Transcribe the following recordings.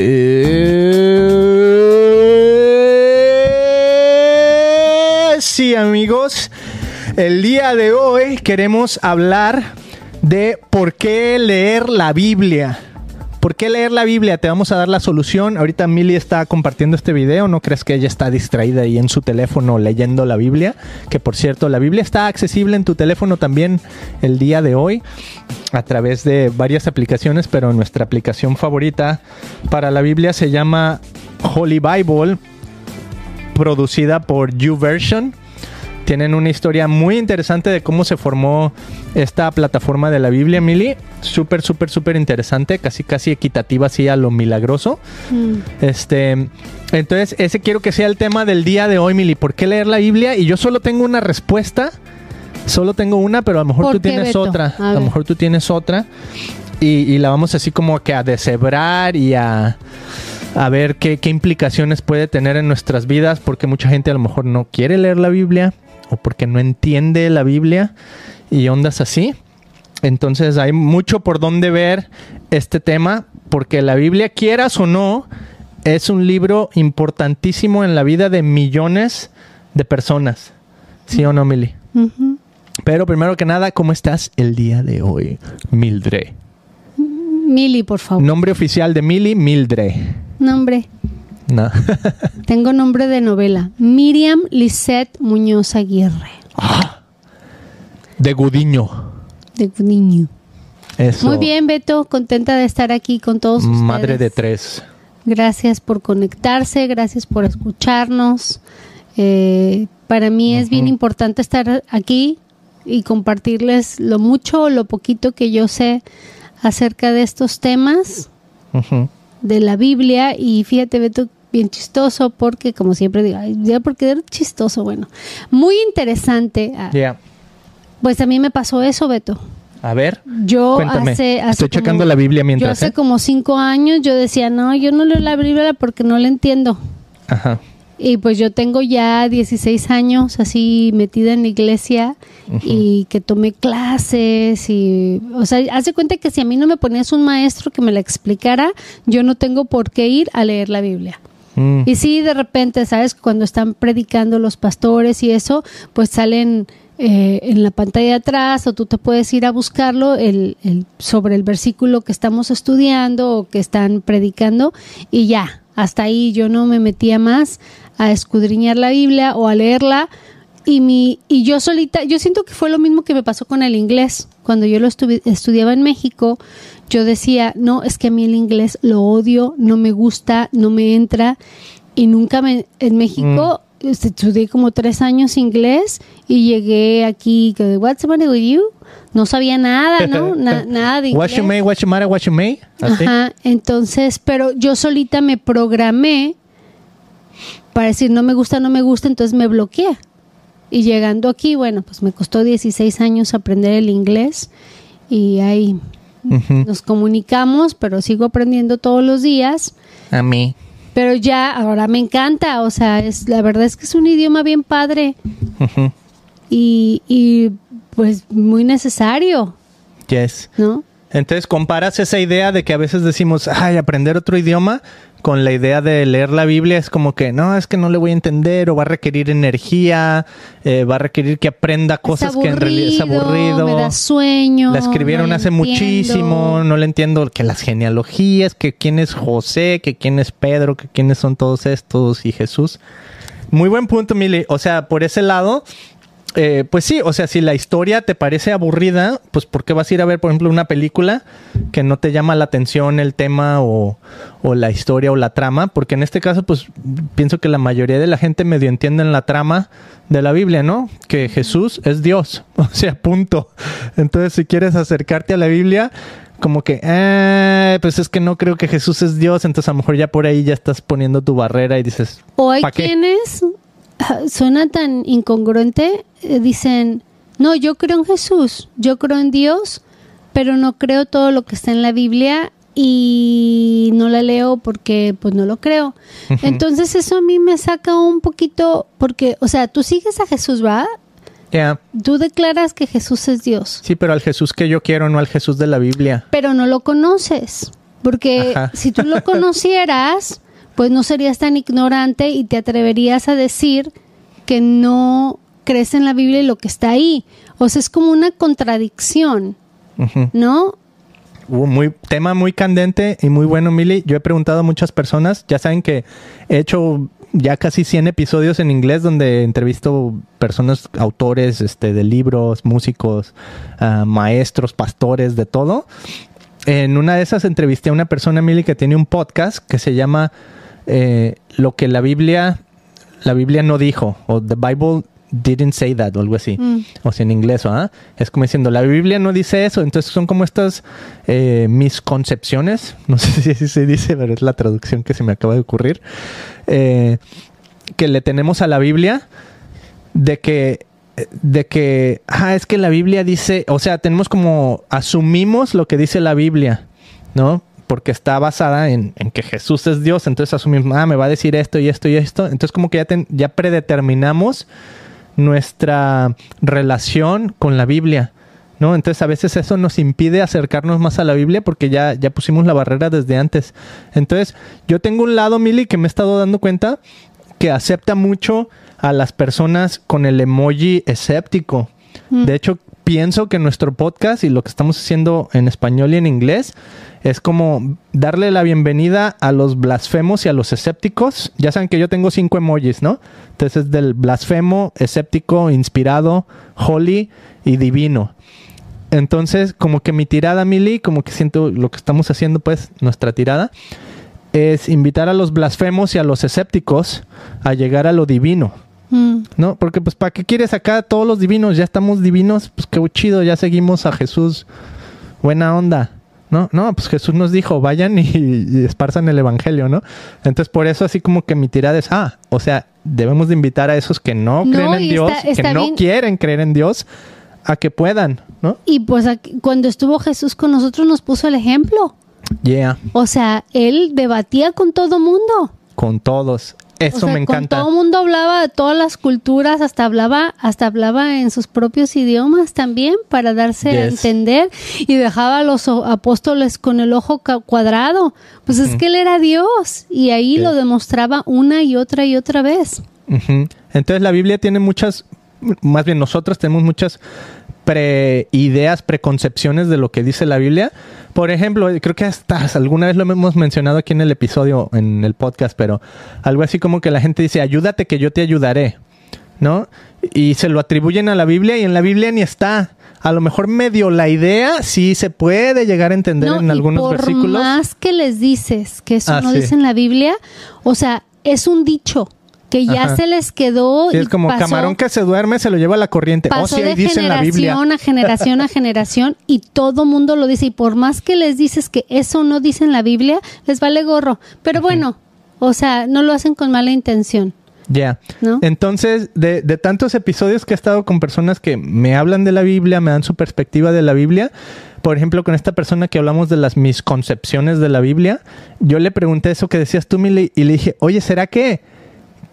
Eh, sí, amigos. El día de hoy queremos hablar de por qué leer la Biblia. ¿Por qué leer la Biblia? Te vamos a dar la solución. Ahorita Milly está compartiendo este video. No crees que ella está distraída ahí en su teléfono leyendo la Biblia. Que por cierto, la Biblia está accesible en tu teléfono también el día de hoy a través de varias aplicaciones, pero nuestra aplicación favorita para la Biblia se llama Holy Bible, producida por YouVersion. Tienen una historia muy interesante de cómo se formó esta plataforma de la Biblia, Mili. Súper, súper, súper interesante, casi, casi equitativa, así a lo milagroso. Mm. Este, entonces, ese quiero que sea el tema del día de hoy, Mili. ¿Por qué leer la Biblia? Y yo solo tengo una respuesta. Solo tengo una, pero a lo mejor ¿Por tú tienes Beto? otra. A A, lo mejor tú tienes otra. Y, y la vamos así como que a deshebrar y a, a ver qué, qué implicaciones puede tener en nuestras vidas, porque mucha gente a lo mejor no quiere leer la Biblia o porque no entiende la Biblia y ondas así. Entonces hay mucho por donde ver este tema, porque la Biblia, quieras o no, es un libro importantísimo en la vida de millones de personas. ¿Sí o no, Mili? Pero primero que nada, ¿cómo estás el día de hoy, Mildred? Mili, por favor. Nombre oficial de Mili, Mildred. Nombre. No. Tengo nombre de novela. Miriam Lisette Muñoz Aguirre. de Gudiño. De niño. Eso. Muy bien, Beto. Contenta de estar aquí con todos ustedes. Madre de tres. Gracias por conectarse, gracias por escucharnos. Eh, para mí es bien importante estar aquí y compartirles lo mucho o lo poquito que yo sé acerca de estos temas Ujú. de la Biblia. Y fíjate, Beto, bien chistoso porque, como siempre digo, ay, ya porque era chistoso, bueno, muy interesante. Ah, Ya. Pues a mí me pasó eso, Beto. A ver. Yo Cuéntame. hace, hace Estoy como- checando la Biblia Yo mientras. hace ¿eh? como cinco años yo decía, no, yo no leo la Biblia porque no la entiendo. Ajá. Y pues yo tengo ya 16 años así metida en la iglesia y que tomé clases y, o sea, hace cuenta que si a mí no me ponías un maestro que me la explicara, yo no tengo por qué ir a leer la Biblia. Mm. Y sí, de repente, ¿sabes? Cuando están predicando los pastores y eso, pues salen eh, en la pantalla de atrás o tú te puedes ir a buscarlo el, el- sobre el versículo que estamos estudiando o que están predicando y ya, hasta ahí yo no me metía más a escudriñar la Biblia o a leerla. Y, mi, y yo solita, yo siento que fue lo mismo que me pasó con el inglés. Cuando yo lo estuvi- estudiaba en México, yo decía, no, es que a mí el inglés lo odio, no me gusta, no me entra. Y nunca me, en México este, estudié como tres años inglés y llegué aquí, what's the matter with you? No sabía nada, ¿no? Na- nada de What you may, inglés. what you matter, what you may. Ajá, entonces, pero yo solita me programé para decir no me gusta, no me gusta, entonces me bloqueé. Y llegando aquí, bueno, pues me costó 16 años aprender el inglés y ahí nos comunicamos, pero sigo aprendiendo todos los días. A mí. Pero ya ahora me encanta, o sea, es la verdad es que es un idioma bien padre Ujú. y, y pues muy necesario, Yes. ¿no? Entonces comparas esa idea de que a veces decimos, ay, aprender otro idioma con la idea de leer la Biblia es como que no, es que no le voy a entender o va a requerir energía, eh, va a requerir que aprenda cosas es que en realidad es aburrido. me da sueño. La escribieron no hace entiendo. muchísimo, no le entiendo que las genealogías, que quién es José, que quién es Pedro, que quiénes son todos estos y Jesús. Muy buen punto, Mili. O sea, por ese lado, eh, pues sí, o sea, si la historia te parece aburrida, pues ¿por qué vas a ir a ver, por ejemplo, una película que no te llama la atención el tema o, o la historia o la trama? Porque en este caso, pues pienso que la mayoría de la gente medio entienden la trama de la Biblia, ¿no? Que Jesús es Dios, o sea, punto. Entonces, si quieres acercarte a la Biblia, como que, eh, pues es que no creo que Jesús es Dios, entonces a lo mejor ya por ahí ya estás poniendo tu barrera y dices, O hay quienes, suena tan incongruente, eh, dicen, no, yo creo en Jesús, yo creo en Dios, pero no creo todo lo que está en la Biblia y no la leo porque pues no lo creo. Entonces eso a mí me saca un poquito, porque, o sea, tú sigues a Jesús, ¿va? ya, Tú declaras que Jesús es Dios, sí, pero al Jesús que yo quiero, no al Jesús de la Biblia. pero no lo conoces. Porque Ajá. si tú lo conocieras, pues no serías tan ignorante y te atreverías a decir que no crees en la Biblia y lo que está ahí. O sea, es como una contradicción. ¿no? Uh, muy, tema muy candente y muy bueno, Mili. Yo he preguntado a muchas personas, ya saben que he hecho ya casi 100 episodios en inglés donde entrevisto personas, autores este, de libros, músicos, ah, maestros, pastores, de todo. En una de esas entrevisté a una persona, Mili, que tiene un podcast que se llama eh, Lo que la Biblia, la Biblia no dijo, o The Bible didn't say that, o algo así. Mm. O sea, en inglés, ¿ah? Es como diciendo, la Biblia no dice eso. Entonces son como estas eh, misconcepciones. No sé si así se dice, pero es la traducción que se me acaba de ocurrir. eh, que le tenemos a la Biblia de que de que ah, es que la Biblia dice, o sea, tenemos como asumimos lo que dice la Biblia, ¿no? Porque está basada en, en que Jesús es Dios, entonces asumimos, ah, me va a decir esto y esto y esto, entonces como que ya, ten- ya predeterminamos nuestra relación con la Biblia, ¿no? Entonces a veces eso nos impide acercarnos más a la Biblia porque ya, ya pusimos la barrera desde antes. Entonces yo tengo un lado, Mili, que me he estado dando cuenta que acepta mucho a las personas con el emoji escéptico. De hecho, pienso que nuestro podcast y lo que estamos haciendo en español y en inglés es como darle la bienvenida a los blasfemos y a los escépticos. Ya saben que yo tengo cinco emojis, ¿no? Entonces, del blasfemo, escéptico, inspirado, holy y divino. Entonces, como que mi tirada, Mili, como que siento lo que estamos haciendo, pues, nuestra tirada, es invitar a los blasfemos y a los escépticos a llegar a lo divino. Mm. ¿No? Porque pues ¿para qué quieres acá a todos los divinos? Ya estamos divinos, pues qué chido, ya seguimos a Jesús. Buena onda. No, no, pues Jesús nos dijo, vayan y, y esparzan el evangelio, ¿no? Entonces por eso así como que mi tirada es, ah, o sea, debemos de invitar a esos que no, No, creen en Dios, está- está que no bien. quieren creer en Dios, a que puedan, ¿no? Y pues aquí- cuando estuvo Jesús con nosotros nos puso el ejemplo. Yeah, O sea, él debatía con todo mundo. con todos. Eso o sea, me encanta. Con todo mundo hablaba de todas las culturas, hasta hablaba, hasta hablaba en sus propios idiomas también para darse a entender y dejaba a los apóstoles con el ojo cuadrado. Pues es que él era Dios y ahí Yes. lo demostraba una y otra y otra vez. Entonces la Biblia tiene muchas, más bien nosotros tenemos muchas pre-ideas, preconcepciones de lo que dice la Biblia. Por ejemplo, creo que hasta alguna vez lo hemos mencionado aquí en el episodio, en el podcast, pero algo así como que la gente dice, ayúdate que yo te ayudaré, ¿no? Y se lo atribuyen a la Biblia y en la Biblia ni está. A lo mejor medio la idea sí se puede llegar a entender No, en y algunos por versículos. más que les dices que eso Ah, no sí. dice en la Biblia, o sea, es un dicho que ya Ajá. se les quedó Sí, y es como pasó, camarón que se duerme se lo lleva a la corriente. O pasó sí, ahí de dice en la Biblia. generación a generación a generación y todo mundo lo dice y por más que les dices que eso no dice en la Biblia, les vale gorro. Pero bueno, o sea, no lo hacen con mala intención. Ya. ¿No? Entonces, de, de tantos episodios que he estado con personas que me hablan de la Biblia, me dan su perspectiva de la Biblia, por ejemplo, con esta persona que hablamos de las misconcepciones de la Biblia, yo le pregunté eso que decías tú, Mili, y le dije, oye, ¿será que,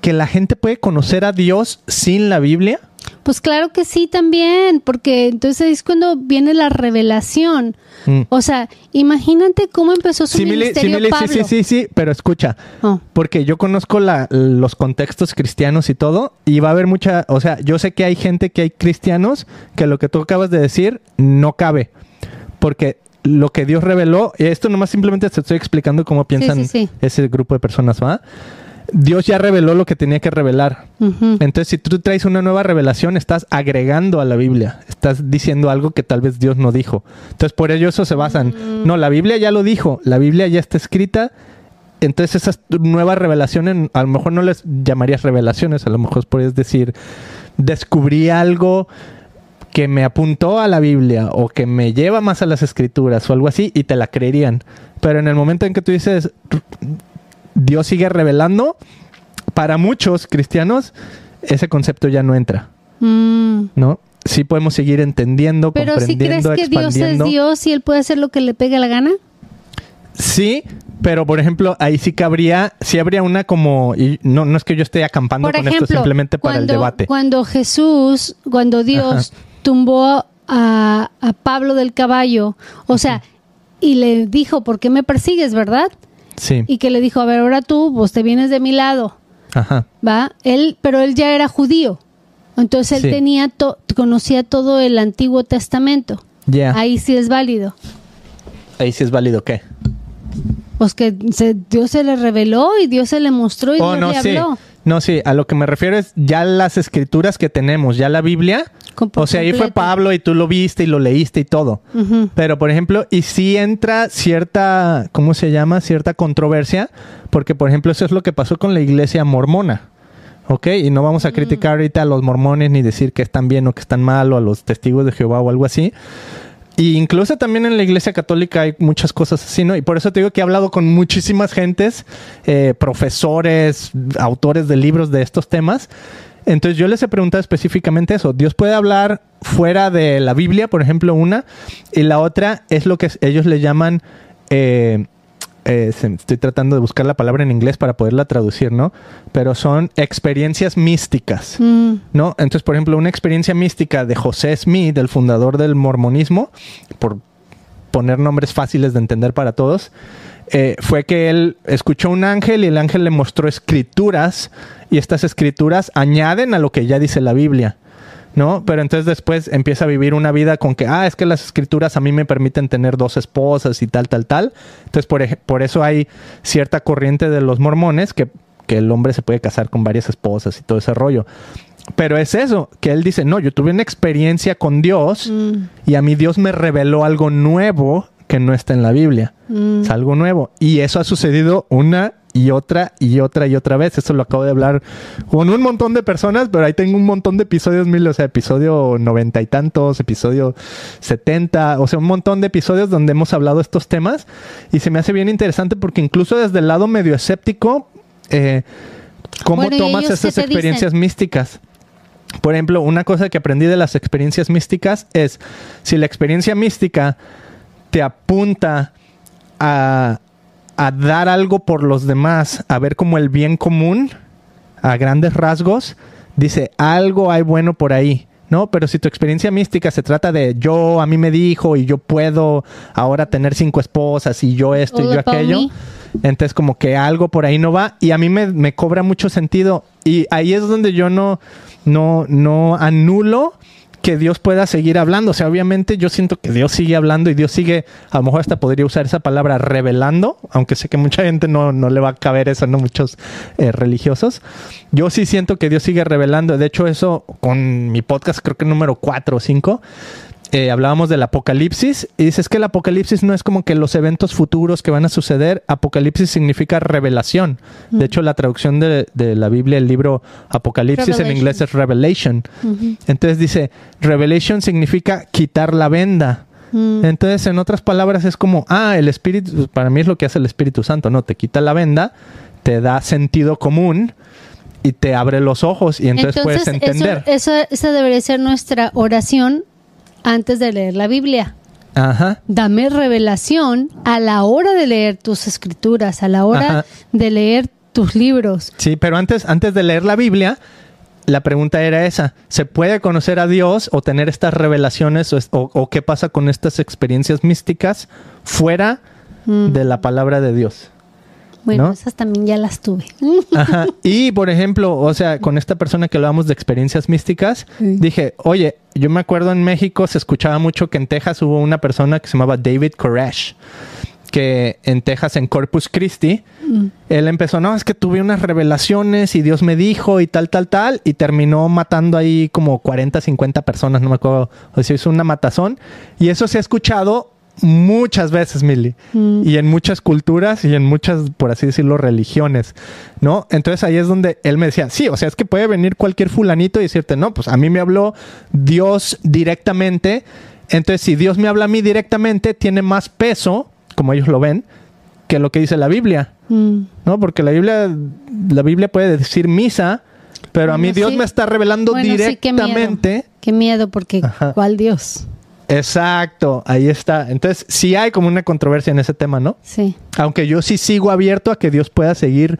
que la gente puede conocer a Dios sin la Biblia? Pues claro que sí también, porque entonces es cuando viene la revelación. Mm. O sea, imagínate cómo empezó su sí, ministerio Mili, sí, Pablo. sí, sí, sí, pero escucha, Oh. porque yo conozco la- los contextos cristianos y todo, y va a haber mucha, o sea, yo sé que hay gente que hay cristianos que lo que tú acabas de decir no cabe, porque lo que Dios reveló, y esto nomás simplemente te estoy explicando cómo piensan sí, sí. ese grupo de personas, ¿va? Dios ya reveló lo que tenía que revelar. Entonces, si tú traes una nueva revelación, estás agregando a la Biblia. Estás diciendo algo que tal vez Dios no dijo. Entonces, por ello eso se basan. No, la Biblia ya lo dijo. La Biblia ya está escrita. Entonces, esas nuevas revelaciones, a lo mejor no les llamarías revelaciones. A lo mejor podrías decir, descubrí algo que me apuntó a la Biblia o que me lleva más a las escrituras o algo así y te la creerían. Pero en el momento en que tú dices, Dios sigue revelando, para muchos cristianos ese concepto ya no entra, Mm. ¿no? Sí podemos seguir entendiendo, Pero si crees comprendiendo, que Dios es. Dios y Él puede hacer lo que le pegue la gana. Sí, pero por ejemplo, ahí sí cabría, sí habría una como, y no, no es que yo esté acampando Por con ejemplo, esto simplemente para cuando, el debate. cuando Jesús, cuando Dios tumbó a, a Pablo del caballo, o sea, y le dijo, ¿por qué me persigues, verdad? Sí. Y que le dijo, a ver, ahora tú, pues te vienes de mi lado, Ajá. ¿va? Él, pero él ya era judío. Entonces él Sí. tenía to- conocía todo el Antiguo Testamento. Ya. Ahí sí es válido. Ahí sí es válido, ¿qué? Pues que se- Dios se le reveló y Dios se le mostró y Oh, Dios no, le sí. habló. No, sí, a lo que me refiero es ya las escrituras que tenemos, ya la Biblia. O sea, ahí fue. Pablo y tú lo viste y lo leíste y todo. Ujú. Pero, por ejemplo, y si entra cierta, ¿cómo se llama? Cierta controversia, porque, por ejemplo, eso es lo que pasó con la iglesia mormona. ¿Ok? Y no vamos a criticar ahorita a los mormones ni decir que están bien o que están mal o a los testigos de Jehová o algo así. Y incluso también en la iglesia católica hay muchas cosas así, ¿no? Y por eso te digo que he hablado con muchísimas gentes, eh, profesores, autores de libros de estos temas. Entonces yo les he preguntado específicamente eso. Dios puede hablar fuera de la Biblia, por ejemplo, una, y la otra es lo que ellos le llaman, eh, eh, estoy tratando de buscar la palabra en inglés para poderla traducir, ¿no? Pero son experiencias místicas. Mm, ¿no? Entonces, por ejemplo, una experiencia mística de José Smith, el fundador del mormonismo, por poner nombres fáciles de entender para todos, eh, fue que él escuchó un ángel y el ángel le mostró escrituras y estas escrituras añaden a lo que ya dice la Biblia. ¿No? Pero entonces después empieza a vivir una vida con que, ah, es que las escrituras a mí me permiten tener dos esposas y tal, tal, tal. Entonces, por, por eso hay cierta corriente de los mormones que, que el hombre se puede casar con varias esposas y todo ese rollo. Pero es eso, que él dice, no, yo tuve una experiencia con Dios mm, y a mí Dios me reveló algo nuevo que no está en la Biblia. mm. Es algo nuevo. Y eso ha sucedido una y otra y otra y otra vez. Eso lo acabo de hablar con un montón de personas, pero ahí tengo un montón de episodios mil, o sea, episodio noventa y tantos, episodio setenta, o sea, un montón de episodios donde hemos hablado estos temas y se me hace bien interesante porque incluso desde el lado medio escéptico, eh, ¿cómo Bueno, ¿y tomas esas experiencias dicen? místicas? Por ejemplo, una cosa que aprendí de las experiencias místicas es si la experiencia mística te apunta a, a dar algo por los demás, a ver como el bien común, a grandes rasgos, dice algo hay bueno por ahí. ¿No? Pero si tu experiencia mística se trata de yo, a mí me dijo y yo puedo ahora tener cinco esposas y yo esto y yo aquello, me. entonces como que algo por ahí no va y a mí me, me cobra mucho sentido y ahí es donde yo no, no, no anulo que Dios pueda seguir hablando. O sea, obviamente yo siento que Dios sigue hablando y Dios sigue, a lo mejor hasta podría usar esa palabra revelando, aunque sé que mucha gente no, no le va a caber eso, no muchos eh, religiosos. Yo sí siento que Dios sigue revelando. De hecho, eso con mi podcast, creo que número 4 o 5, eh, hablábamos del apocalipsis y dices que el apocalipsis no es como que los eventos futuros que van a suceder. Apocalipsis significa revelación. De hecho, la traducción de, de la Biblia, el libro Apocalipsis en inglés es Revelation. Entonces dice, Revelation significa quitar la venda. Mm. Entonces, en otras palabras, es como, ah, el Espíritu, para mí es lo que hace el Espíritu Santo, ¿no? Te quita la venda, te da sentido común y te abre los ojos y entonces, puedes eso- entender. Eso, esa debería ser nuestra oración antes de leer la Biblia. Ajá. Dame revelación a la hora de leer tus escrituras, a la hora Ajá. de leer tus libros. Sí, pero antes, antes de leer la Biblia, la pregunta era esa. ¿Se puede conocer a Dios o tener estas revelaciones o, es- o- o qué pasa con estas experiencias místicas fuera Mm. de la palabra de Dios? Bueno, ¿No? esas también ya las tuve. Ajá. Y por ejemplo, o sea, con esta persona que hablábamos de experiencias místicas, Sí. dije, oye, yo me acuerdo en México se escuchaba mucho que en Texas hubo una persona que se llamaba David Koresh, que en Texas, en Corpus Christi, él empezó, no, es que tuve unas revelaciones y Dios me dijo y tal, tal, tal, y terminó matando ahí como 40, 50 personas, no me acuerdo, o sea, hizo una matazón, y eso se ha escuchado muchas veces, Milly, Mm. y en muchas culturas y en muchas, por así decirlo, religiones, ¿no? Entonces ahí es donde él me decía, sí, o sea, es que puede venir cualquier fulanito y decirte, no, pues a mí me habló Dios directamente, entonces si Dios me habla a mí directamente, tiene más peso, como ellos lo ven, que lo que dice la Biblia, Mm. ¿no? Porque la Biblia, la Biblia puede decir misa, pero a mí Dios sí. me está revelando Bueno, sí, qué miedo. directamente. Qué miedo, porque Ajá. ¿cuál Dios? Exacto, ahí está. Entonces, sí hay como una controversia en ese tema, ¿no? Sí. Aunque yo sí sigo abierto a que Dios pueda seguir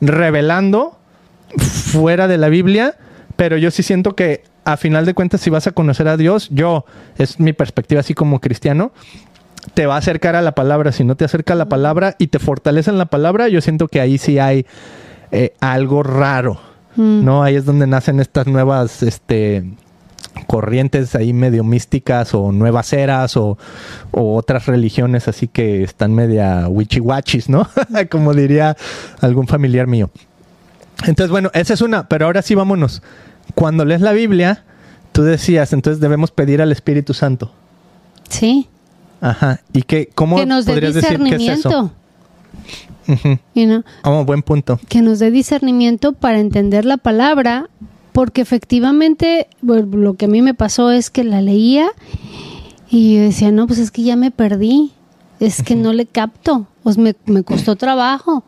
revelando fuera de la Biblia, pero yo sí siento que a final de cuentas si vas a conocer a Dios, yo, es mi perspectiva así como cristiano, te va a acercar a la palabra. Si no te acerca a la palabra y te fortalece en la palabra, yo siento que ahí sí hay eh, algo raro. Mm. ¿No? Ahí es donde nacen estas nuevas este, corrientes ahí medio místicas o nuevas eras o, o otras religiones así que están media wichiwachis, ¿no? Como diría algún familiar mío. Entonces, bueno, esa es una, pero ahora sí vámonos. Cuando lees la Biblia, tú decías, entonces debemos pedir al Espíritu Santo. Sí. Ajá. ¿Y qué, cómo Que nos dé podrías decir qué es discernimiento. eso? Ujú. you know, Oh, buen punto. que nos dé discernimiento para entender la palabra, porque efectivamente bueno, lo que a mí me pasó es que la leía y yo decía, no, pues es que ya me perdí, es que no le capto, pues me, me costó trabajo.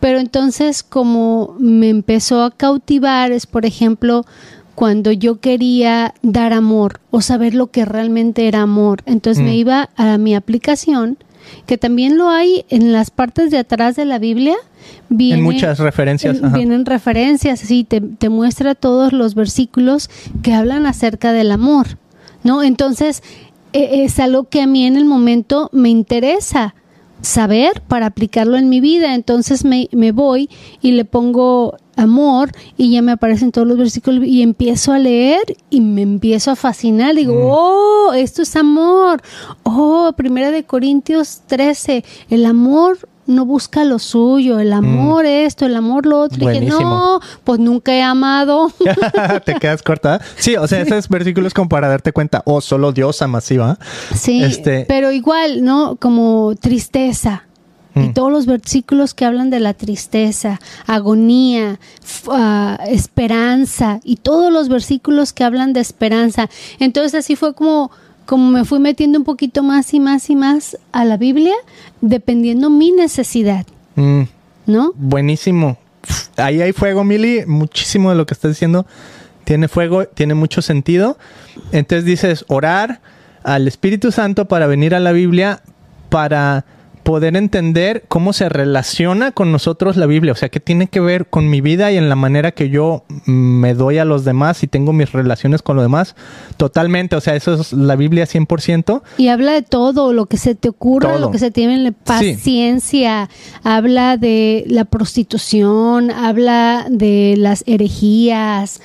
Pero entonces como me empezó a cautivar es, por ejemplo, cuando yo quería dar amor o saber lo que realmente era amor. Entonces me Mm. iba a mi aplicación, que también lo hay en las partes de atrás de la Biblia. Viene, en muchas referencias. en-. Vienen referencias, sí, te, te muestra todos los versículos que hablan acerca del amor, ¿no? Entonces, e- es algo que a mí en el momento me interesa saber para aplicarlo en mi vida. Entonces me, me voy y le pongo amor y ya me aparecen todos los versículos y empiezo a leer y me empiezo a fascinar. Digo, oh, esto es amor. Oh, primera de Corintios 13, el amor no busca lo suyo, el amor esto, el amor lo otro. Y Buenísimo. no, pues nunca he amado. Te quedas corta. Sí, o sea, esos versículos como para darte cuenta, oh, solo Dios ama. Sí, Este- pero igual, ¿no? Como tristeza. Y Mm. todos los versículos que hablan de la tristeza, agonía, ah, esperanza, y todos los versículos que hablan de esperanza. Entonces así fue como, como me fui metiendo un poquito más y más y más a la Biblia, dependiendo mi necesidad, Mm, ¿no? buenísimo. Ahí hay fuego, Mili. Muchísimo de lo que estás diciendo tiene fuego, tiene mucho sentido. Entonces dices, orar al Espíritu Santo para venir a la Biblia para poder entender cómo se relaciona con nosotros la Biblia, o sea, qué tiene que ver con mi vida y en la manera que yo mm, me doy a los demás y tengo mis relaciones con los demás. Totalmente, o sea, eso es la Biblia 100%. Y habla de todo, lo que se te ocurra, lo que se tiene en la paciencia, habla de la prostitución, habla de las herejías.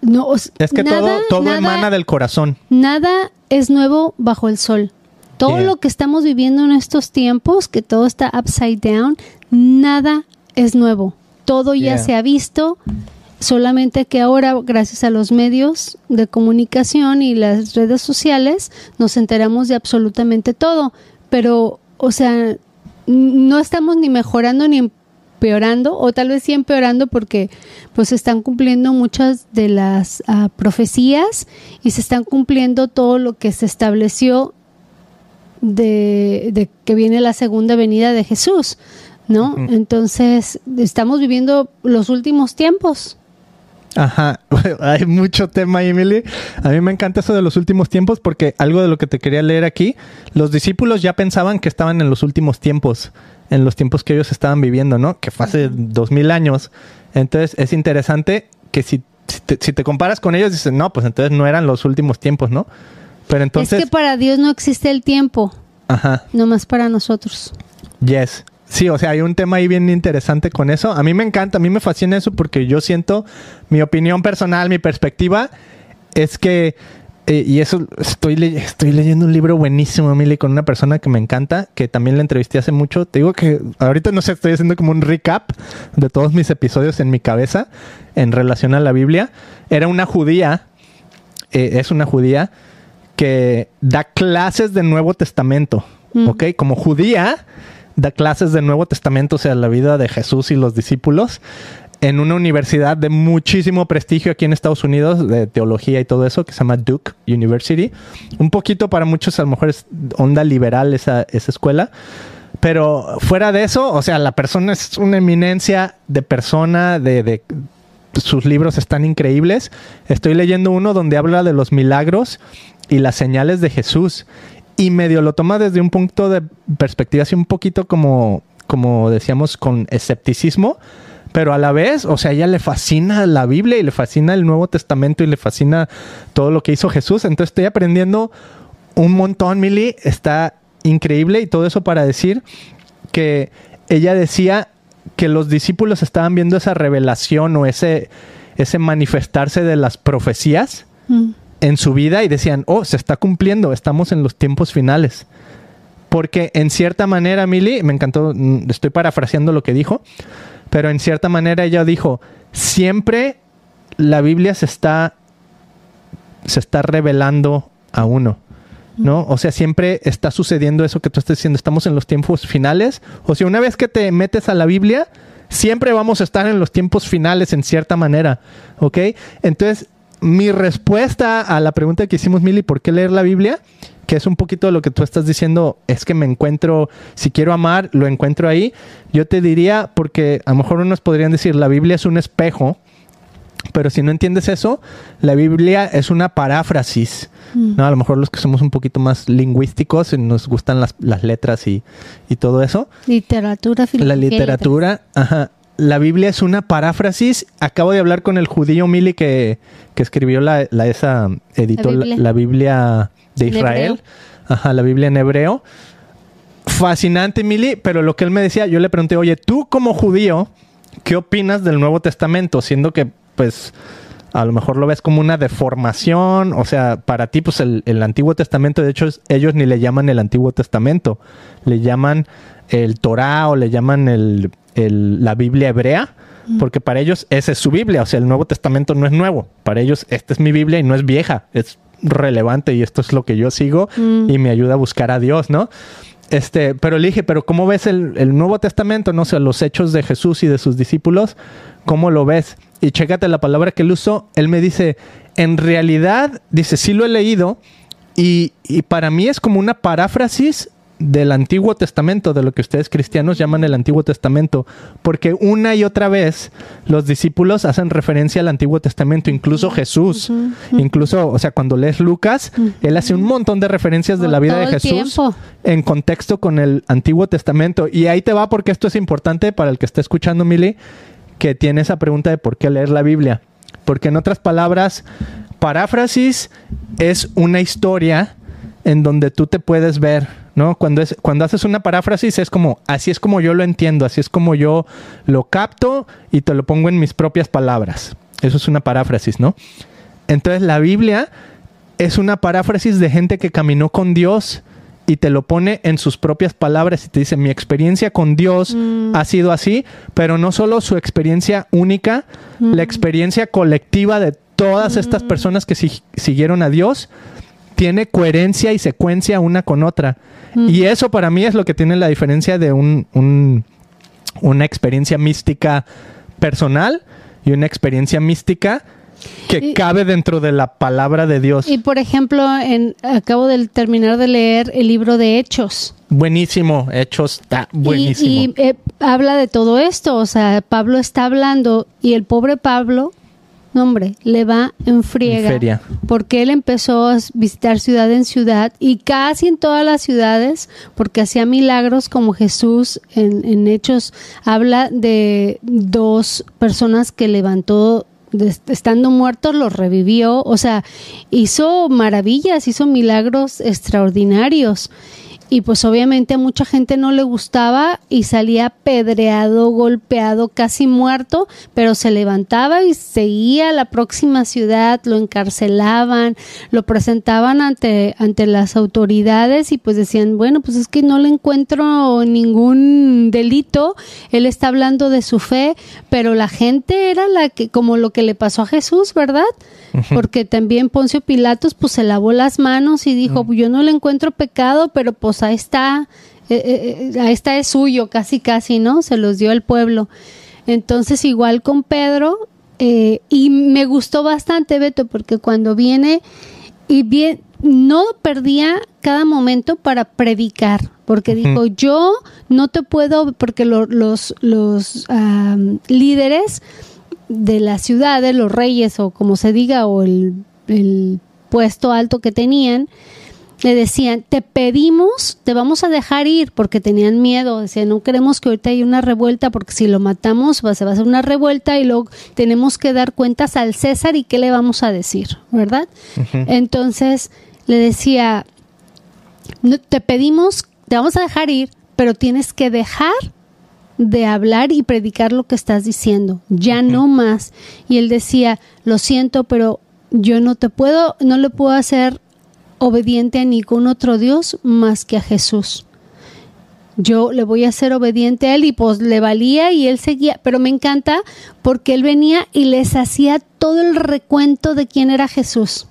No, Es que nada- todo, todo nada- emana del corazón. Nada es nuevo bajo el sol. Todo Yeah. lo que estamos viviendo en estos tiempos, que todo está upside down, nada es nuevo. Todo ya Yeah. se ha visto, solamente que ahora, gracias a los medios de comunicación y las redes sociales, nos enteramos de absolutamente todo. Pero, o sea, no estamos ni mejorando ni empeorando, o tal vez sí empeorando porque pues se están cumpliendo muchas de las ah, profecías y se están cumpliendo todo lo que se estableció de, de que viene la segunda venida de Jesús, ¿no? Entonces, estamos viviendo los últimos tiempos. Ajá, hay mucho tema Emily. A mí me encanta eso de los últimos tiempos porque algo de lo que te quería leer aquí, los discípulos ya pensaban que estaban en los últimos tiempos, en los tiempos que ellos estaban viviendo, ¿no? Que fue hace dos mil años. Entonces es interesante que si, si, te, si te comparas con ellos, dices, no, pues entonces no eran los últimos tiempos, ¿no? Pero entonces, es que para Dios no existe el tiempo, ajá, nomás para nosotros. Yes. Sí, o sea, hay un tema ahí bien interesante con eso. A mí me encanta, a mí me fascina eso porque yo siento, mi opinión personal, mi perspectiva, es que, eh, y eso, estoy, le- estoy leyendo un libro buenísimo, Emily, con una persona que me encanta, que también la entrevisté hace mucho. Te digo que ahorita no sé, estoy haciendo como un recap de todos mis episodios en mi cabeza en relación a la Biblia. Era una judía, eh, es una judía que da clases de Nuevo Testamento, Mm. ¿ok? Como judía, da clases de Nuevo Testamento, o sea, la vida de Jesús y los discípulos, en una universidad de muchísimo prestigio aquí en Estados Unidos, de teología y todo eso, que se llama Duke University. Un poquito para muchos, a lo mejor es onda liberal esa, esa escuela. Pero fuera de eso, o sea, la persona es una eminencia de persona, de, de sus libros están increíbles. Estoy leyendo uno donde habla de los milagros y las señales de Jesús. Y medio lo toma desde un punto de perspectiva así un poquito como, como decíamos, con escepticismo. Pero a la vez, o sea, ella le fascina la Biblia y le fascina el Nuevo Testamento y le fascina todo lo que hizo Jesús. Entonces estoy aprendiendo un montón, Mili. Está increíble y todo eso para decir que ella decía que los discípulos estaban viendo esa revelación o ese, ese manifestarse de las profecías Mm. En su vida y decían, oh, se está cumpliendo, estamos en los tiempos finales. Porque en cierta manera, Mili, me encantó, mm, estoy parafraseando lo que dijo, pero en cierta manera ella dijo, siempre la Biblia se está, se está revelando a uno. ¿No? O sea, siempre está sucediendo eso que tú estás diciendo. Estamos en los tiempos finales. O sea, una vez que te metes a la Biblia, siempre vamos a estar en los tiempos finales en cierta manera. ¿Ok? Entonces, mi respuesta a la pregunta que hicimos, Mili, ¿por qué leer la Biblia? Que es un poquito de lo que tú estás diciendo, es que me encuentro, si quiero amar, lo encuentro ahí. Yo te diría, porque a lo mejor unos podrían decir, la Biblia es un espejo, pero si no entiendes eso, la Biblia es una paráfrasis. ¿no? A lo mejor los que somos un poquito más lingüísticos y nos gustan las, las letras y, y todo eso. Literatura, La literatura, ajá. La Biblia es una paráfrasis. Acabo de hablar con el judío Mili que, que escribió la, la- esa, editó la Biblia. la Biblia de Israel. Ajá, la Biblia en hebreo. Fascinante, Mili, pero lo que él me decía, yo le pregunté, oye, tú como judío, ¿qué opinas del Nuevo Testamento? Siendo que, pues, a lo mejor lo ves como una deformación, o sea, para ti, pues, el, el Antiguo Testamento, de hecho, ellos ni le llaman el Antiguo Testamento, le llaman el Torah o le llaman el, el- la Biblia hebrea, porque para ellos esa es su Biblia, o sea, el Nuevo Testamento no es nuevo, para ellos esta es mi Biblia y no es vieja, es relevante y esto es lo que yo sigo Mm. y me ayuda a buscar a Dios, ¿no? Este, pero le dije, pero ¿cómo ves el, el Nuevo Testamento? No sé, los hechos de Jesús y de sus discípulos, ¿cómo lo ves? Y chécate la palabra que él usó. Él me dice, en realidad, dice, sí lo he leído y, y para mí es como una paráfrasis del Antiguo Testamento, de lo que ustedes cristianos llaman el Antiguo Testamento, porque una y otra vez los discípulos hacen referencia al Antiguo Testamento, incluso Jesús, incluso, o sea, cuando lees Lucas, él hace un montón de referencias de la vida de Jesús en contexto con el Antiguo Testamento. Y ahí te va porque esto es importante para el que está escuchando, Mili, que tiene esa pregunta de por qué leer la Biblia. Porque en otras palabras, paráfrasis es una historia en donde tú te puedes ver, ¿no? Cuando, es, cuando haces una paráfrasis es como, así es como yo lo entiendo, así es como yo lo capto y te lo pongo en mis propias palabras. Eso es una paráfrasis, ¿no? Entonces la Biblia es una paráfrasis de gente que caminó con Dios y te lo pone en sus propias palabras y te dice, mi experiencia con Dios ha sido así, pero no solo su experiencia única, la experiencia colectiva de todas estas personas que si- siguieron a Dios tiene coherencia y secuencia una con otra. Y eso para mí es lo que tiene la diferencia de un, un- una experiencia mística personal y una experiencia mística que Y- cabe dentro de la palabra de Dios. Y por ejemplo, en, acabo de terminar de leer el libro de Hechos. buenísimo, Hechos está Y- buenísimo. Y, eh, habla de todo esto. O sea, Pablo está hablando y el pobre Pablo, no, hombre, le va en friega. Feria. Porque él empezó a visitar ciudad en ciudad y casi en todas las ciudades, porque hacía milagros como Jesús en, en Hechos habla de dos personas que levantó de- estando muertos los revivió, o sea, hizo maravillas, hizo milagros extraordinarios. Y pues obviamente a mucha gente no le gustaba y salía apedreado, golpeado, casi muerto, pero se levantaba y seguía a la próxima ciudad, lo encarcelaban, lo presentaban ante, ante las autoridades y pues decían, bueno, pues es que no le encuentro ningún delito, él está hablando de su fe, pero la gente era la que, como lo que le pasó a Jesús, ¿verdad? Porque también Poncio Pilatos pues se lavó las manos y dijo, yo no le encuentro pecado, pero pues ahí está, eh, eh, eh, ahí está es suyo, casi casi, ¿no? Se los dio al pueblo. Entonces igual con Pedro, eh, y me gustó bastante Beto, porque cuando viene y bien, no perdía cada momento para predicar, porque dijo, yo no te puedo, porque lo- los, los líderes de las ciudades, los reyes o como se diga, o el, el puesto alto que tenían, le decían, te pedimos, te vamos a dejar ir, porque tenían miedo, decían, no queremos que ahorita haya una revuelta, porque si lo matamos va, se va a hacer una revuelta y luego tenemos que dar cuentas al César y qué le vamos a decir, ¿verdad? Entonces le decía, "No- te pedimos te vamos a dejar ir, pero tienes que dejar de hablar y predicar lo que estás diciendo, ya no más. Y él decía, lo siento, pero yo no te puedo, no le puedo hacer obediente a ningún otro Dios más que a Jesús yo le voy a ser obediente a él y pues le valía y él seguía, pero me encanta porque él venía y les hacía todo el recuento de quién era Jesús.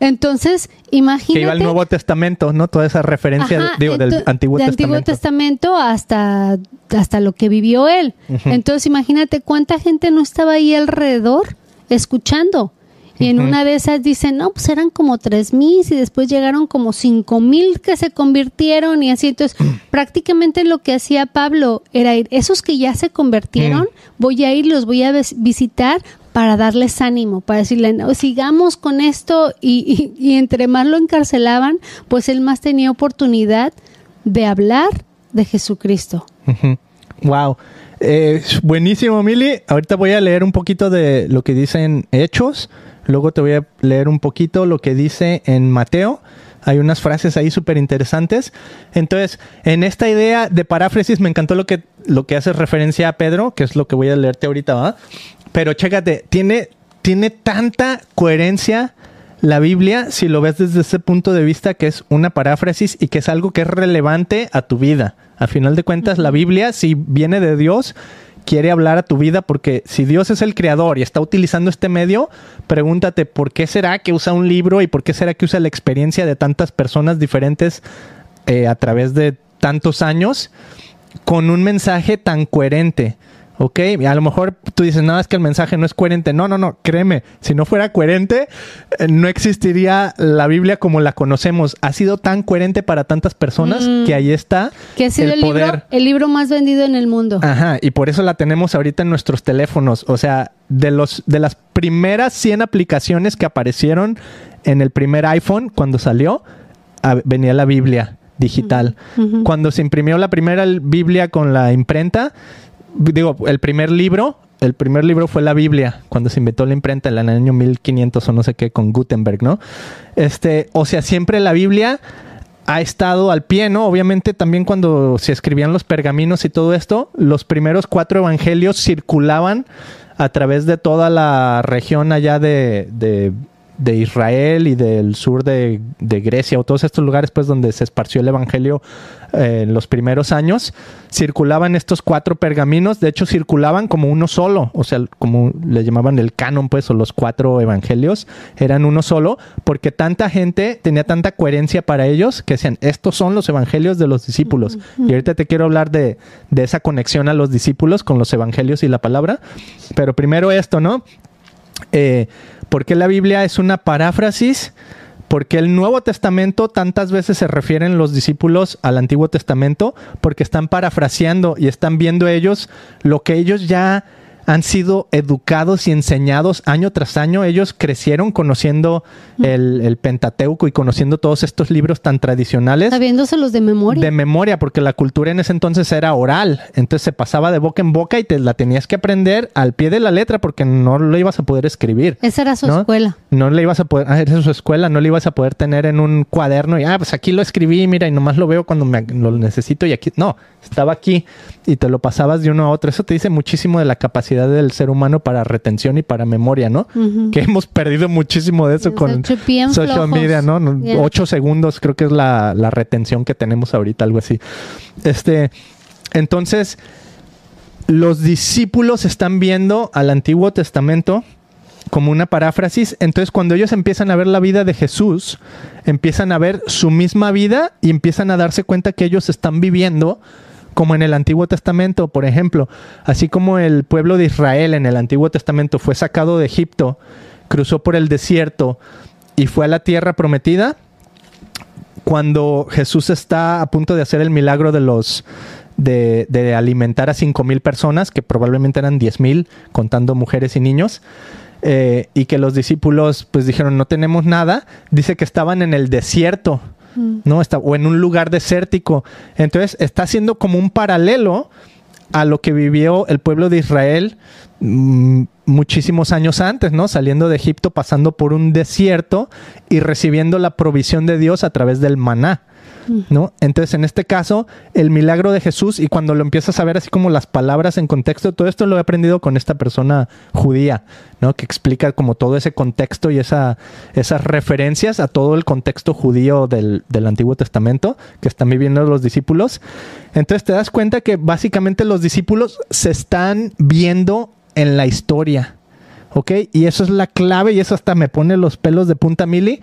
Entonces, imagínate. Que iba al Nuevo Testamento, ¿no? Toda esa referencia digo, del Antiguo Testamento. Antiguo Testamento hasta, hasta lo que vivió él. Entonces, imagínate cuánta gente no estaba ahí alrededor escuchando. Y en una de esas dicen, no, pues eran como tres mil y después llegaron como cinco mil que se convirtieron y así. Entonces, prácticamente lo que hacía Pablo era ir, esos que ya se convirtieron, mm. voy a ir, los voy a visitar para darles ánimo, para decirle, no, sigamos con esto y, y, entre más lo encarcelaban, pues él más tenía oportunidad de hablar de Jesucristo. Wow. Eh, buenísimo, Mili. Ahorita voy a leer un poquito de lo que dicen Hechos Luego te voy a leer un poquito lo que dice en Mateo. Hay unas frases ahí súper interesantes. Entonces, en esta idea de paráfrasis me encantó lo que, lo que hace referencia a Pedro, que es lo que voy a leerte ahorita, ¿va? Pero chécate, tiene, tiene tanta coherencia la Biblia si lo ves desde ese punto de vista que es una paráfrasis y que es algo que es relevante a tu vida. A final de cuentas, la Biblia, si viene de Dios, quiere hablar a tu vida porque si Dios es el creador y está utilizando este medio, pregúntate por qué será que usa un libro y por qué será que usa la experiencia de tantas personas diferentes eh, a través de tantos años con un mensaje tan coherente. ¿Ok? A lo mejor tú dices, no, es que el mensaje no es coherente. No, no, no, créeme, si no fuera coherente, eh, no existiría la Biblia como la conocemos. Ha sido tan coherente para tantas personas mm. que ahí está. Que ha sido el, Libro, el libro más vendido en el mundo. Ajá, y por eso la tenemos ahorita en nuestros teléfonos. O sea, de, los, de las primeras 100 aplicaciones que aparecieron en el primer iPhone cuando salió, venía la Biblia digital. Cuando se imprimió la primera Biblia con la imprenta, digo, el primer libro, el primer libro fue la Biblia, cuando se inventó la imprenta en el año 1500 o no sé qué con Gutenberg, ¿no? Este, o sea, siempre la Biblia ha estado al pie, ¿no? Obviamente también cuando se escribían los pergaminos y todo esto, los primeros cuatro evangelios circulaban a través de toda la región allá de, de de Israel y del sur de, Grecia o todos estos lugares pues donde se esparció el evangelio eh, en los primeros años circulaban estos cuatro pergaminos. De hecho circulaban como uno solo o sea como le llamaban el canon pues o los cuatro evangelios eran uno solo porque tanta gente tenía tanta coherencia para ellos que decían estos son los evangelios de los discípulos y ahorita te quiero hablar de, de esa conexión a los discípulos con los evangelios y la palabra. Pero primero esto no eh, ¿Por qué la Biblia es una paráfrasis? Porque el Nuevo Testamento tantas veces se refieren los discípulos al Antiguo Testamento porque están parafraseando y están viendo ellos lo que ellos ya han sido educados y enseñados año tras año. Ellos crecieron conociendo el, Pentateuco y conociendo todos estos libros tan tradicionales. Sabiéndoselos de memoria. De memoria, porque la cultura en ese entonces era oral. Entonces se pasaba de boca en boca y te la tenías que aprender al pie de la letra porque no lo ibas a poder escribir. Esa era su escuela. No le ibas a poder, ah, esa su escuela, no le ibas a poder tener en un cuaderno y, ah, pues aquí lo escribí, mira, y nomás lo veo cuando me, lo necesito y aquí, no, estaba aquí y te lo pasabas de uno a otro. Eso te dice muchísimo de la capacidad del ser humano para retención y para memoria, ¿no? Que hemos perdido muchísimo de eso con social media, ¿no? Ocho segundos creo que es la, la retención que tenemos ahorita, algo así. Este, entonces, los discípulos están viendo al Antiguo Testamento como una paráfrasis. Entonces, cuando ellos empiezan a ver la vida de Jesús, empiezan a ver su misma vida y empiezan a darse cuenta que ellos están viviendo como en el Antiguo Testamento, por ejemplo, así como el pueblo de Israel en el Antiguo Testamento fue sacado de Egipto, cruzó por el desierto y fue a la tierra prometida, cuando Jesús está a punto de hacer el milagro de los de, alimentar a cinco mil personas, que probablemente eran diez mil, contando mujeres y niños, eh, y que los discípulos pues dijeron no tenemos nada, dice que estaban en el desierto ¿no? Está, o en un lugar desértico. Entonces está haciendo como un paralelo a lo que vivió el pueblo de Israel mm, muchísimos años antes, ¿no? Saliendo de Egipto, pasando por un desierto y recibiendo la provisión de Dios a través del maná. ¿No? Entonces, en este caso, el milagro de Jesús, y cuando lo empiezas a ver así como las palabras en contexto, todo esto lo he aprendido con esta persona judía, ¿no? Que explica como todo ese contexto y esa, esas referencias a todo el contexto judío del, del Antiguo Testamento que están viviendo los discípulos. Entonces te das cuenta que básicamente los discípulos se están viendo en la historia, ¿ok? Y eso es la clave y eso hasta me pone los pelos de punta mili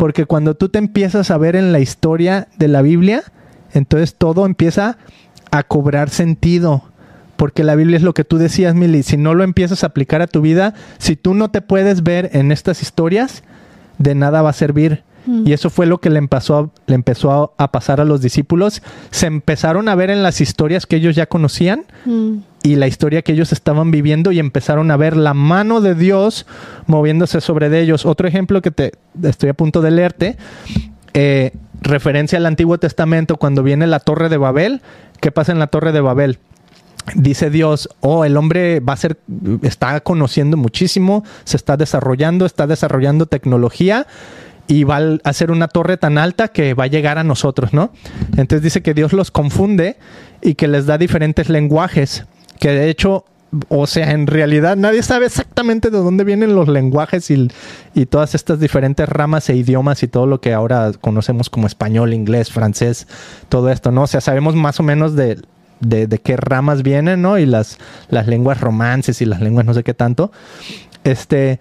porque cuando tú te empiezas a ver en la historia de la Biblia, entonces todo empieza a cobrar sentido. Porque la Biblia es lo que tú decías, Mili. Si no lo empiezas a aplicar a tu vida, si tú no te puedes ver en estas historias, de nada va a servir. Mm. Y eso fue lo que le empezó, a, le empezó a, pasar a los discípulos. Se empezaron a ver en las historias que ellos ya conocían mm y la historia que ellos estaban viviendo y empezaron a ver la mano de Dios moviéndose sobre de ellos. Otro ejemplo que te estoy a punto de leerte, eh, referencia al Antiguo Testamento, cuando viene la Torre de Babel, ¿qué pasa en la Torre de Babel? Dice Dios, oh, el hombre va a ser, está conociendo muchísimo, se está desarrollando, está desarrollando tecnología y va a hacer una torre tan alta que va a llegar a nosotros, ¿no? Entonces dice que Dios los confunde y que les da diferentes lenguajes que de hecho, o sea, en realidad nadie sabe exactamente de dónde vienen los lenguajes y, todas estas diferentes ramas e idiomas y todo lo que ahora conocemos como español, inglés, francés, todo esto, ¿no? O sea, sabemos más o menos de, qué ramas vienen, ¿no? Y las, las lenguas romances y las lenguas no sé qué tanto. Este,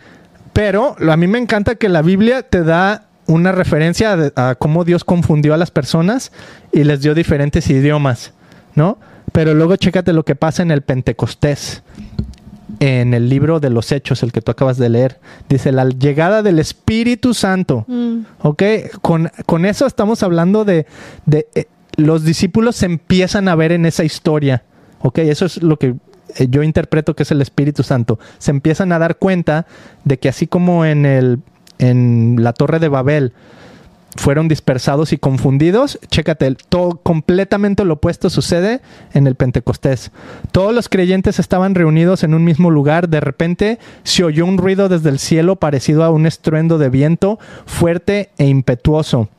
pero a mí me encanta que la Biblia te da una referencia a cómo Dios confundió a las personas y les dio diferentes idiomas, ¿no? Pero luego chécate lo que pasa en el Pentecostés, en el libro de los Hechos, el que tú acabas de leer. Dice, la llegada del Espíritu Santo. Mm. ¿Ok? Con, eso estamos hablando de, eh, los discípulos se empiezan a ver en esa historia. ¿Ok? Eso es lo que eh, yo interpreto que es el Espíritu Santo. Se empiezan a dar cuenta de que así como en, el, en la Torre de Babel, fueron dispersados y confundidos. Chécate, todo completamente lo opuesto sucede en el Pentecostés. Todos los creyentes estaban reunidos en un mismo lugar. De repente se oyó un ruido desde el cielo parecido a un estruendo de viento fuerte e impetuoso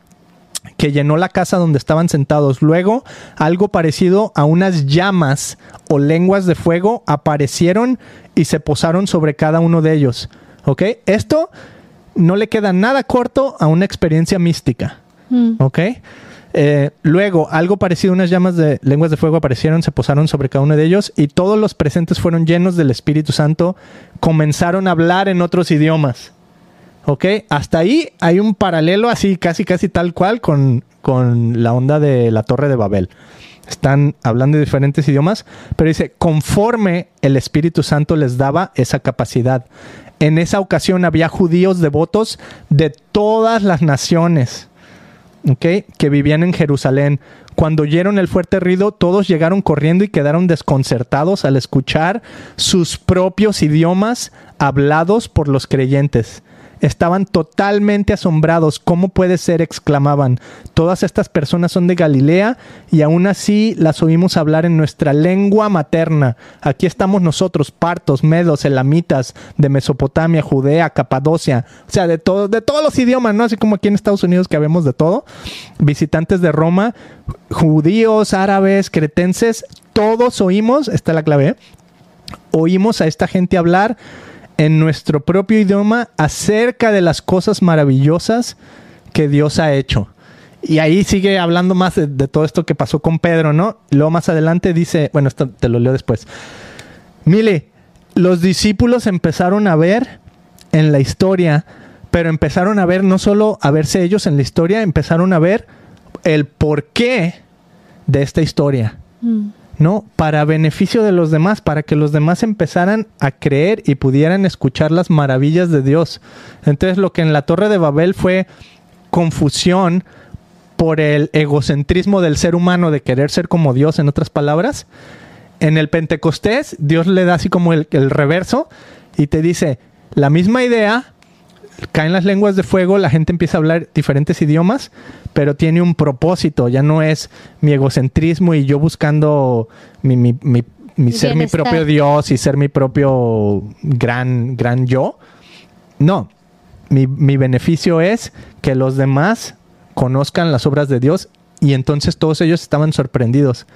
que llenó la casa donde estaban sentados. Luego, algo parecido a unas llamas o lenguas de fuego aparecieron y se posaron sobre cada uno de ellos. Esto no le queda nada corto a una experiencia mística. Mm. ¿Ok? Eh, luego, algo parecido, unas llamas de lenguas de fuego aparecieron, se posaron sobre cada uno de ellos y todos los presentes fueron llenos del Espíritu Santo, comenzaron a hablar en otros idiomas. ¿Ok? Hasta ahí hay un paralelo así, casi, casi tal cual con, con la onda de la Torre de Babel. Están hablando de diferentes idiomas, pero dice, conforme el Espíritu Santo les daba esa capacidad. En esa ocasión había judíos devotos de todas las naciones que vivían en Jerusalén. Cuando oyeron el fuerte ruido, todos llegaron corriendo y quedaron desconcertados al escuchar sus propios idiomas hablados por los creyentes. Estaban totalmente asombrados. ¿Cómo puede ser? exclamaban. Todas estas personas son de Galilea y aún así las oímos hablar en nuestra lengua materna. Aquí estamos nosotros, partos, medos, elamitas, de Mesopotamia, Judea, Capadocia, o sea, de, todo, de todos los idiomas, ¿no? Así como aquí en Estados Unidos que vemos de todo. Visitantes de Roma, judíos, árabes, cretenses, todos oímos, esta es la clave, ¿eh? oímos a esta gente hablar en nuestro propio idioma acerca de las cosas maravillosas que Dios ha hecho. Y ahí sigue hablando más de, todo esto que pasó con Pedro, ¿no? Luego más adelante dice, bueno, esto te lo leo después. Mire, los discípulos empezaron a ver en la historia, pero empezaron a ver no solo a verse ellos en la historia, empezaron a ver el porqué de esta historia. Mm. ¿No? Para beneficio de los demás, para que los demás empezaran a creer y pudieran escuchar las maravillas de Dios. Entonces lo que en la Torre de Babel fue confusión por el egocentrismo del ser humano de querer ser como Dios, en otras palabras, en el Pentecostés Dios le da así como el, el reverso y te dice la misma idea, caen las lenguas de fuego, la gente empieza a hablar diferentes idiomas, pero tiene un propósito, ya no es mi egocentrismo y yo buscando mi, ser mi propio Dios y ser mi propio gran, gran yo. No, mi, mi beneficio es que los demás conozcan las obras de Dios Y entonces todos ellos estaban sorprendidos.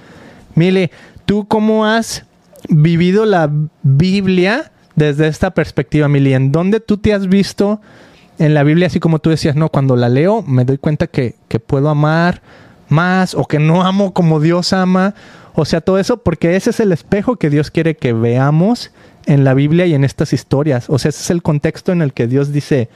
Mile, ¿tú cómo has vivido la Biblia desde esta perspectiva, Mili? ¿En dónde tú te has visto en la Biblia, así como tú decías, no, cuando la leo me doy cuenta que, que puedo amar más o que no amo como Dios ama? O sea, todo eso, porque ese es el espejo que Dios quiere que veamos en la Biblia y en estas historias. O sea, ese es el contexto en el que Dios dice,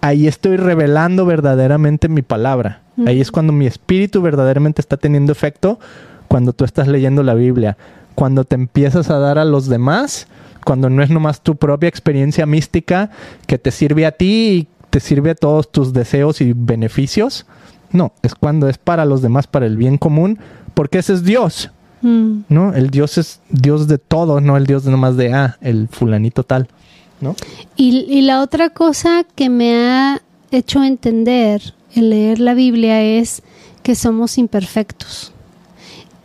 ahí estoy revelando verdaderamente mi palabra. Ahí es cuando mi espíritu verdaderamente está teniendo efecto cuando tú estás leyendo la Biblia. Cuando te empiezas a dar a los demás, cuando no es nomás tu propia experiencia mística que te sirve a ti y te sirve a todos tus deseos y beneficios. No, es cuando es para los demás, para el bien común, porque ese es Dios. Mm. ¿No? El Dios es Dios de todos, no el Dios nomás de, ah, el fulanito tal. ¿No? Y, y la otra cosa que me ha hecho entender el leer la Biblia es que somos imperfectos.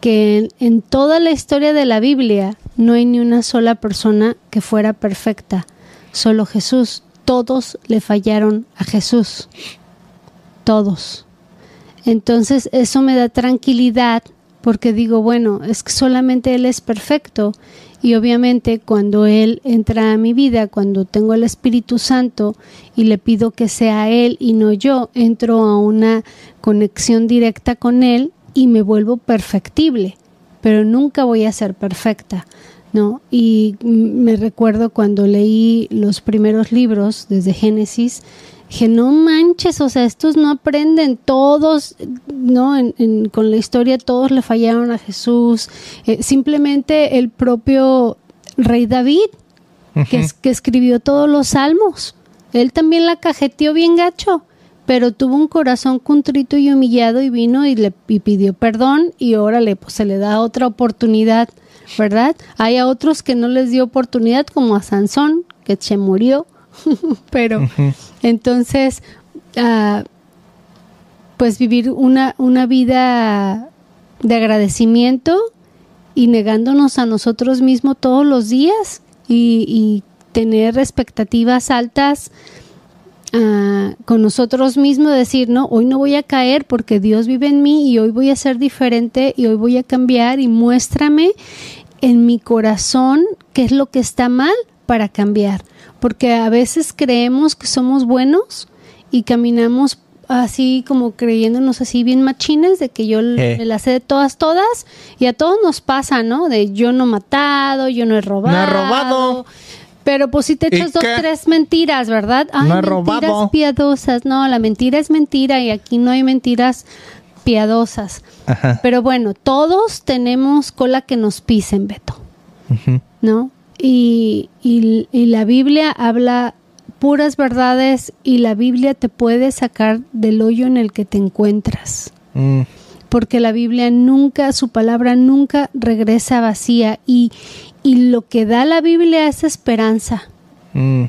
Que en, toda la historia de la Biblia no hay ni una sola persona que fuera perfecta, solo Jesús. Todos le fallaron a Jesús. Todos. Entonces eso me da tranquilidad porque digo, bueno, es que solamente Él es perfecto y obviamente cuando Él entra a mi vida, cuando tengo el Espíritu Santo y le pido que sea Él y no yo, entro a una conexión directa con Él y me vuelvo perfectible, pero nunca voy a ser perfecta. ¿No? Y me recuerdo cuando leí los primeros libros desde Génesis, Dije, no manches, o sea, estos no aprenden, todos, ¿no? con la historia todos le fallaron a Jesús. Eh, simplemente el propio rey David, que, que escribió todos los salmos, él también la cajeteó bien gacho pero tuvo un corazón contrito y humillado y vino y le pidió perdón y órale, pues se le da otra oportunidad, ¿verdad? Hay a otros que no les dio oportunidad, como a Sansón, que se murió, pero entonces, ah, pues vivir una, una vida de agradecimiento y negándonos a nosotros mismos todos los días y, tener expectativas altas ah, con nosotros mismos, decir, no, hoy no voy a caer porque Dios vive en mí y hoy voy a ser diferente y hoy voy a cambiar y muéstrame en mi corazón qué es lo que está mal para cambiar porque a veces creemos que somos buenos y caminamos así como creyéndonos así bien machines de que yo eh. las sé de todas, todas y a todos nos pasa, ¿no? De yo no he matado, yo no he robado. No he robado. Pero pues si te echas dos, tres mentiras, ¿verdad? Ay, no mentiras piadosas. No, la mentira es mentira y aquí no hay mentiras piadosas. Pero bueno, todos tenemos cola que nos pisen, Beto. ¿No? y, y, la Biblia habla puras verdades y la Biblia te puede sacar del hoyo en el que te encuentras. Mm. Porque la Biblia nunca, su palabra nunca regresa vacía y, y lo que da la Biblia es esperanza. Mm.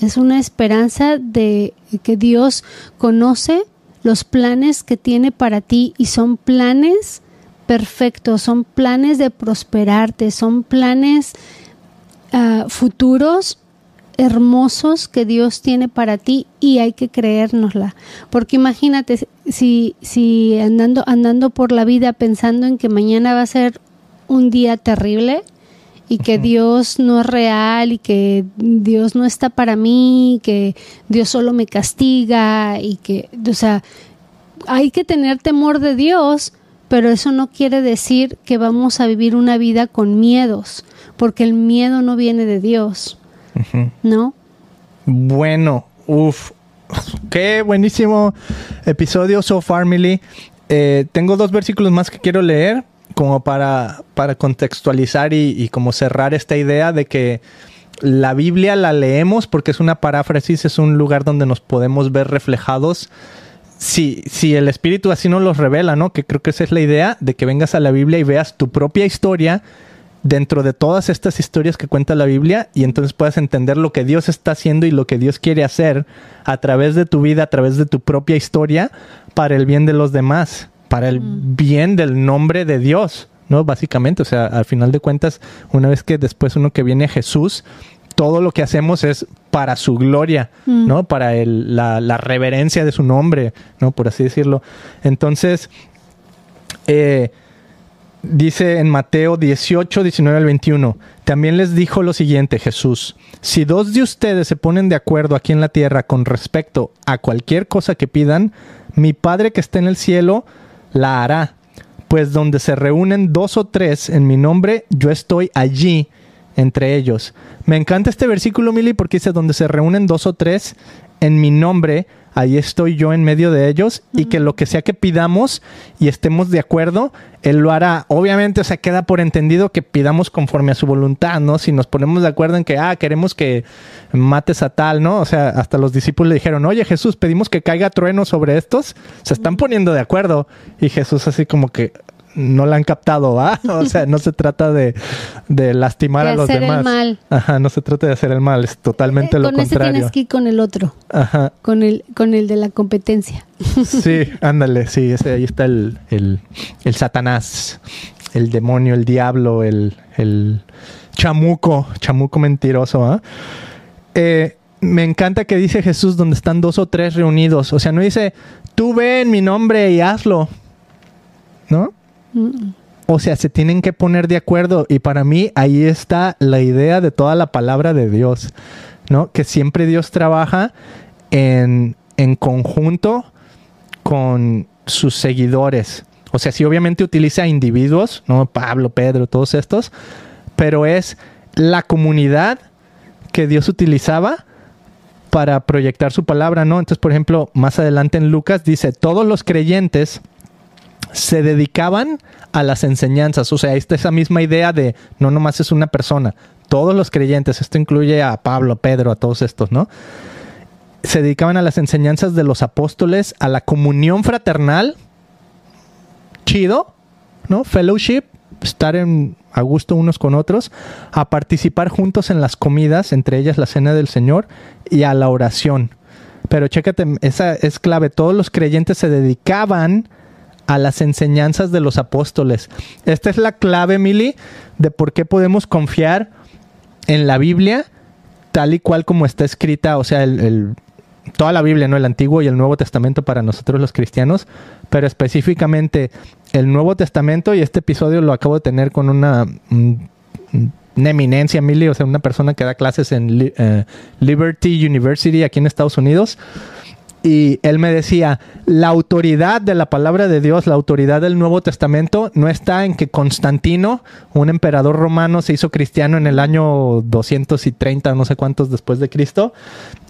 Es una esperanza de que Dios conoce los planes que tiene para ti y son planes perfectos, son planes de prosperarte, son planes Ah, futuros hermosos que Dios tiene para ti y hay que creérnosla. Porque imagínate si, si andando, andando por la vida pensando en que mañana va a ser un día terrible y que Dios no es real y que Dios no está para mí, que Dios solo me castiga y que, o sea, hay que tener temor de Dios, pero eso no quiere decir que vamos a vivir una vida con miedos porque el miedo no viene de Dios, ¿no? Bueno, uff, qué buenísimo episodio so far, Millie. Eh, tengo dos versículos más que quiero leer como para, para contextualizar y, como cerrar esta idea de que la Biblia la leemos porque es una paráfrasis, es un lugar donde nos podemos ver reflejados. Si, si el Espíritu así nos los revela, ¿no? Que creo que esa es la idea de que vengas a la Biblia y veas tu propia historia dentro de todas estas historias que cuenta la Biblia y entonces puedas entender lo que Dios está haciendo y lo que Dios quiere hacer a través de tu vida, a través de tu propia historia, para el bien de los demás, para el bien del nombre de Dios, ¿no? Básicamente, o sea, al final de cuentas, una vez que después uno que viene a Jesús, todo lo que hacemos es para su gloria, mm. ¿no? Para el, la, la reverencia de su nombre, ¿no? Por así decirlo. Entonces, Eh, dice en Mateo 18, 19 al 21, también les dijo lo siguiente Jesús, si dos de ustedes se ponen de acuerdo aquí en la tierra con respecto a cualquier cosa que pidan, mi Padre que está en el cielo la hará, pues donde se reúnen dos o tres en mi nombre, yo estoy allí entre ellos. Me encanta este versículo, Mili, porque dice, donde se reúnen dos o tres en mi nombre, ahí estoy yo en medio de ellos y que lo que sea que pidamos y estemos de acuerdo, Él lo hará. Obviamente, o sea, queda por entendido que pidamos conforme a su voluntad, ¿no? Si nos ponemos de acuerdo en que, ah, queremos que mates a tal, ¿no? O sea, hasta los discípulos le dijeron, oye Jesús, pedimos que caiga trueno sobre estos, se están poniendo de acuerdo. Y Jesús así como que, no la han captado, ¿va? O sea, no se trata de, lastimar a los demás. El mal. Ajá, no se trata de hacer el mal, es totalmente eh, lo contrario. Con ese tienes que ir con el otro. Ajá. Con el, con el de la competencia. Sí, ándale, sí, ese, ahí está el, el, el Satanás, el demonio, el diablo, el, el chamuco, chamuco mentiroso, ¿ah? Eh, me encanta que dice Jesús donde están dos o tres reunidos. O sea, no dice, tú ve en mi nombre y hazlo. ¿No? O sea, se tienen que poner de acuerdo y para mí ahí está la idea de toda la palabra de Dios, ¿no? Que siempre Dios trabaja en, en conjunto con sus seguidores. O sea, sí obviamente utiliza individuos, ¿no? Pablo, Pedro, todos estos, pero es la comunidad que Dios utilizaba para proyectar su palabra, ¿no? Entonces, por ejemplo, más adelante en Lucas dice, todos los creyentes se dedicaban a las enseñanzas. O sea, esta esa misma idea de no nomás es una persona. Todos los creyentes, esto incluye a Pablo, Pedro, a todos estos, ¿no? Se dedicaban a las enseñanzas de los apóstoles, a la comunión fraternal. Chido, ¿no? Fellowship, estar en, a gusto unos con otros, a participar juntos en las comidas, entre ellas la cena del Señor, y a la oración. Pero chécate, esa es clave. Todos los creyentes se dedicaban a las enseñanzas de los apóstoles. Esta es la clave, Mili, de por qué podemos confiar en la Biblia tal y cual como está escrita, o sea, toda la Biblia, ¿no? El Antiguo y el Nuevo Testamento para nosotros los cristianos, pero específicamente el Nuevo Testamento, y este episodio lo acabo de tener con una, eminencia, Mili, o sea, una persona que da clases en eh, Liberty University aquí en Estados Unidos y él me decía, la autoridad de la palabra de Dios, la autoridad del Nuevo Testamento, no está en que Constantino, un emperador romano, se hizo cristiano en el año 230, no sé cuántos después de Cristo,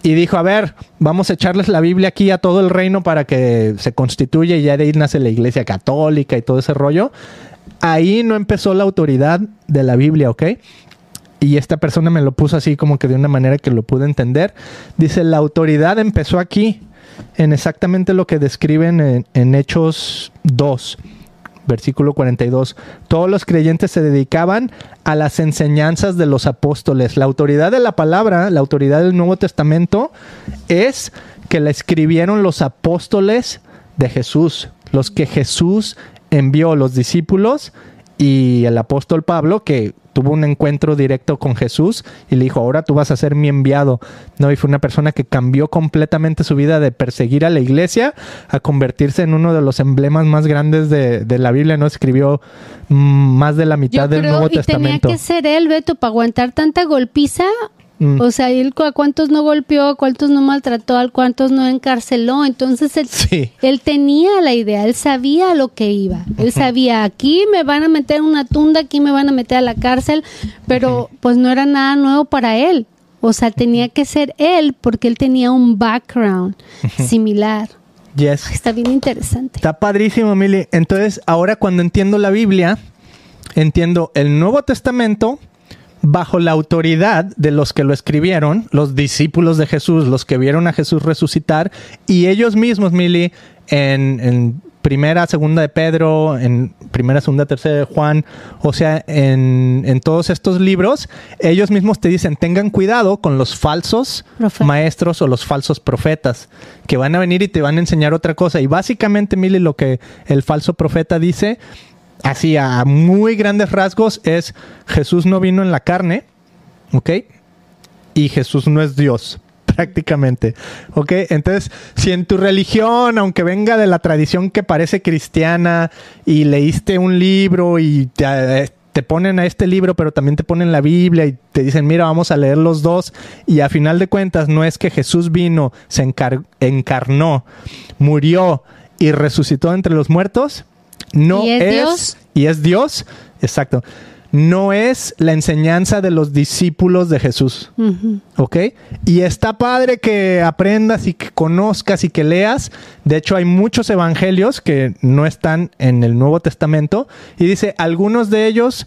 y dijo, a ver, vamos a echarles la Biblia aquí a todo el reino para que se constituya y ya de ahí nace la iglesia católica y todo ese rollo. Ahí no empezó la autoridad de la Biblia, ¿ok? y esta persona me lo puso así como que de una manera que lo pude entender. Dice, la autoridad empezó aquí, en exactamente lo que describen en, Hechos 2 versículo 42. Todos los creyentes se dedicaban a las enseñanzas de los apóstoles. La autoridad de la palabra, la autoridad del Nuevo Testamento, es que la escribieron los apóstoles de Jesús, los que Jesús envió, los discípulos y el apóstol Pablo, que tuvo un encuentro directo con Jesús y le dijo, ahora tú vas a ser mi enviado. No, y fue una persona que cambió completamente su vida de perseguir a la iglesia a convertirse en uno de los emblemas más grandes de, la Biblia, ¿no? Escribió mm, más de la mitad del Nuevo Testamento. Tenía que ser él, Beto, para aguantar tanta golpiza Mm. O sea, él a cuántos no golpeó, a cuántos no maltrató, a cuántos no encarceló. Entonces él, él tenía la idea, él sabía lo que iba. Él sabía, aquí me van a meter una tunda, aquí me van a meter a la cárcel, pero pues no era nada nuevo para él. O sea, tenía que ser él porque él tenía un background similar. Yes. Está bien interesante. Está padrísimo, Mili. Entonces, ahora cuando entiendo la Biblia, entiendo el Nuevo Testamento bajo la autoridad de los que lo escribieron, los discípulos de Jesús, los que vieron a Jesús resucitar, y ellos mismos, Mili, en, primera, segunda de Pedro, en primera, segunda, tercera de Juan, o sea, en, en todos estos libros, ellos mismos te dicen, tengan cuidado con los falsos maestros o los falsos profetas, que van a venir y te van a enseñar otra cosa. Y básicamente, Mili, lo que el falso profeta dice así a muy grandes rasgos, es Jesús no vino en la carne, ¿ok? Y Jesús no es Dios. prácticamente. ¿Ok? Entonces, si en tu religión, aunque venga de la tradición que parece cristiana y leíste un libro y te, eh, te ponen a este libro, pero también te ponen la Biblia y te dicen, mira, vamos a leer los dos. Y a final de cuentas, no es que Jesús vino, se encar- encarnó, murió y resucitó entre los muertos. No ¿Y es Dios? Y es Dios. Exacto. No es la enseñanza de los discípulos de Jesús. Ujú. ¿Ok? Y está padre que aprendas y que conozcas y que leas. De hecho, hay muchos evangelios que no están en el Nuevo Testamento. Y dice, algunos de ellos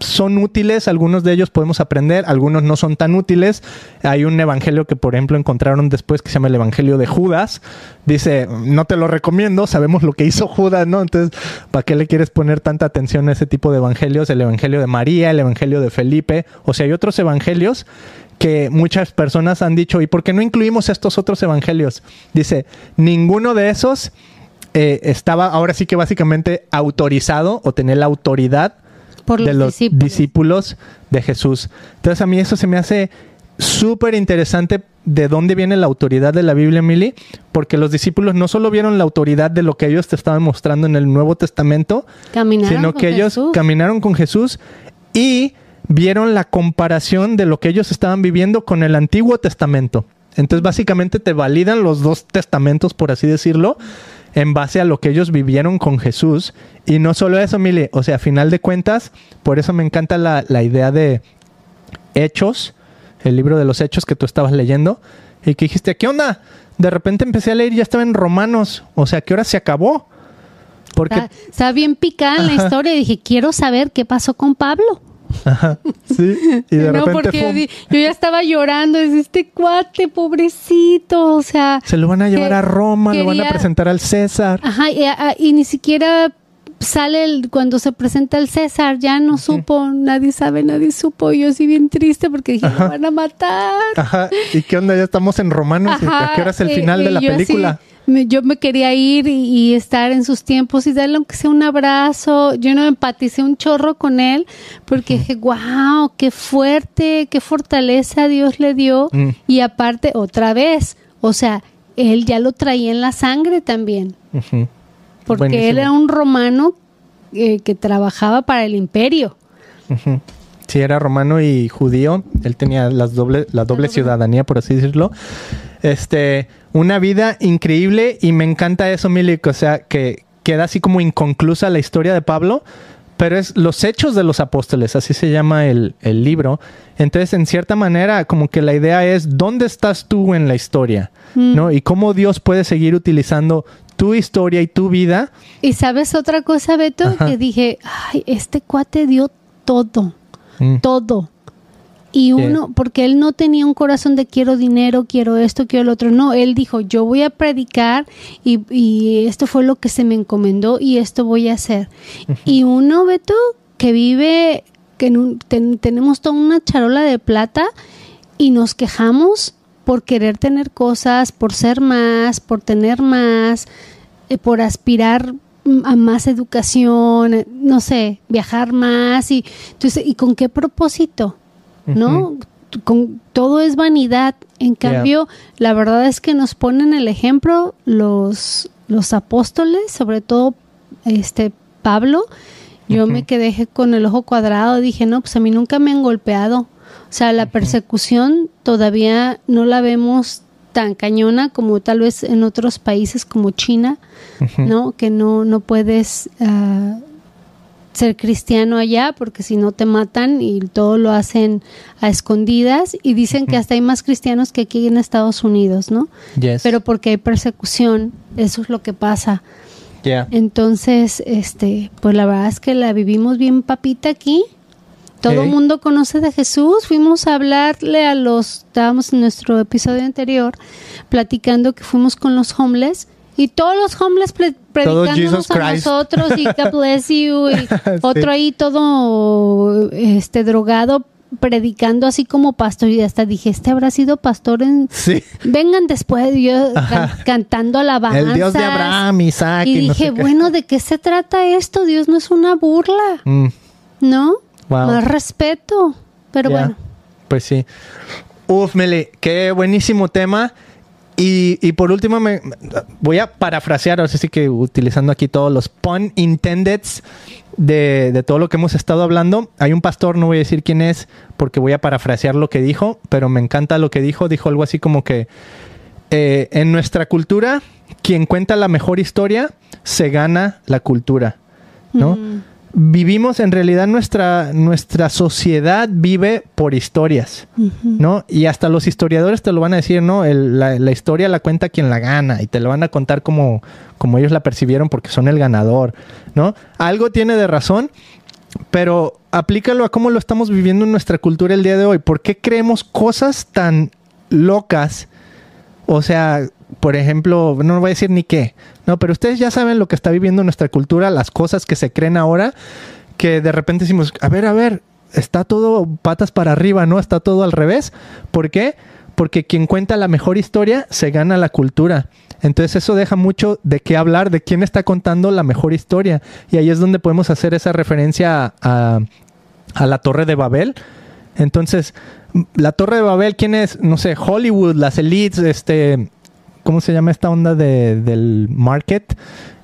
son útiles, algunos de ellos podemos aprender, algunos no son tan útiles. Hay un evangelio que, por ejemplo, encontraron después que se llama el Evangelio de Judas. Dice, no te lo recomiendo, sabemos lo que hizo Judas, ¿no? Entonces, ¿para qué le quieres poner tanta atención a ese tipo de evangelios? El Evangelio de María, el Evangelio de Felipe. O sea, hay otros evangelios que muchas personas han dicho, ¿y por qué no incluimos estos otros evangelios? Dice, ninguno de esos eh, estaba ahora sí que básicamente autorizado o tenía la autoridad Por de los los discípulos. discípulos de Jesús. Entonces a mí eso se me hace súper interesante de dónde viene la autoridad de la Biblia, Mili, porque los discípulos no solo vieron la autoridad de lo que ellos te estaban mostrando en el Nuevo Testamento, Caminaron sino que ellos Jesús. caminaron con Jesús y vieron la comparación de lo que ellos estaban viviendo con el Antiguo Testamento. Entonces, básicamente te validan los dos testamentos, por así decirlo, en base a lo que ellos vivieron con Jesús. Y no solo eso, Mili, o sea, a final de cuentas, por eso me encanta la, la idea de Hechos, el libro de los Hechos que tú estabas leyendo, y que dijiste, ¿qué onda? De repente empecé a leer y ya estaba en Romanos. O sea, ¿qué hora se acabó? Porque Está, está bien picada en la historia y dije, quiero saber qué pasó con Pablo. Ajá, sí, y de no, repente porque ¡fum! di- yo ya estaba llorando, es este cuate, pobrecito, o sea, se lo van a llevar que a Roma, lo van a presentar al César. ajá, y, a- y ni siquiera sale el- cuando se presenta el César, ya no supo, nadie sabe, nadie supo, yo sí bien triste porque dije, lo van a matar. Ajá, ¿y qué onda? Ya estamos en Romanos, ¿y ¿a Ajá, qué hora es el eh, final de eh, la yo así, película? Me- yo me quería ir y, y estar en sus tiempos y darle aunque sea un abrazo. Yo no empaticé un chorro con él porque dije, wow, qué fuerte, qué fortaleza Dios le dio. Mm. Y aparte, otra vez, o sea, él ya lo traía en la sangre también. Porque Buenísimo. él era un romano eh, que trabajaba para el imperio. Sí, era romano y judío. Él tenía las doble, la doble ciudadanía, por así decirlo. Este, una vida increíble y me encanta eso, Milik. O sea, que queda así como inconclusa la historia de Pablo, pero es los hechos de los apóstoles, así se llama el, el libro. Entonces, en cierta manera, como que la idea es, ¿dónde estás tú en la historia? Mm. ¿No? Y cómo Dios puede seguir utilizando tu historia y tu vida. Y sabes otra cosa, Beto, Ajá. que dije, ay, este cuate dio todo. Mm, todo. Y uno, porque él no tenía un corazón de quiero dinero, quiero esto, quiero lo otro. No, él dijo, yo voy a predicar y, y esto fue lo que se me encomendó y esto voy a hacer. Y uno, Beto, que vive, que en un- ten- tenemos toda una charola de plata y nos quejamos por querer tener cosas, por ser más, por tener más, eh, por aspirar a más educación, eh, no sé, viajar más y entonces y con qué propósito, ¿no? Con todo es vanidad. En Yeah. cambio, la verdad es que nos ponen el ejemplo los los apóstoles, sobre todo este Pablo. Yo me quedé con el ojo cuadrado, dije, no, pues a mí nunca me han golpeado. O sea, la persecución todavía no la vemos tan cañona como tal vez en otros países como China. ¿no? Que no, no puedes ah, ser cristiano allá porque si no te matan y todo lo hacen a escondidas y dicen que hasta hay más cristianos que aquí en Estados Unidos, ¿no? Yes. Pero porque hay persecución, eso es lo que pasa. Yeah. Entonces, este, pues la verdad es que la vivimos bien papita aquí. Todo el mundo conoce de Jesús. Fuimos a hablarle a los, estábamos en nuestro episodio anterior, platicando que fuimos con los homeless y todos los homeless predicándonos a nosotros y God bless you y otro ahí todo este drogado predicando así como pastor. Y hasta dije, este habrá sido pastor en Sí. vengan después yo can- cantando alabanzas. El Dios de Abraham, Isaac y y no dije, sé bueno, ¿de qué se trata esto? Dios no es una burla, Mm, ¿no? Wow. Más respeto. Pero bueno, Pues sí. Uf, Meli, qué buenísimo tema. Y, y por último, me, voy a parafrasear, ahora sí que utilizando aquí todos los pun intended de, de todo lo que hemos estado hablando. Hay un pastor, no voy a decir quién es, porque voy a parafrasear lo que dijo, pero me encanta lo que dijo. Dijo algo así como que eh, en nuestra cultura, quien cuenta la mejor historia se gana la cultura, ¿no? Mm. Vivimos en realidad nuestra nuestra sociedad vive por historias. ¿no? Y hasta los historiadores te lo van a decir, ¿no? El- la, la historia la cuenta quien la gana y te lo van a contar como, como ellos la percibieron porque son el ganador, ¿no? Algo tiene de razón, pero aplícalo a cómo lo estamos viviendo en nuestra cultura el día de hoy. ¿Por qué creemos cosas tan locas? O sea, por ejemplo, no voy a decir ni qué, no, pero ustedes ya saben lo que está viviendo nuestra cultura, las cosas que se creen ahora, que de repente decimos, a ver, a ver, está todo patas para arriba, ¿no? Está todo al revés. ¿Por qué? Porque quien cuenta la mejor historia se gana la cultura. Entonces eso deja mucho de qué hablar, de quién está contando la mejor historia. Y ahí es donde podemos hacer esa referencia a, a la Torre de Babel. Entonces, la Torre de Babel, ¿quién es? No sé, Hollywood, las elites, este, ¿cómo se llama esta onda de, del market?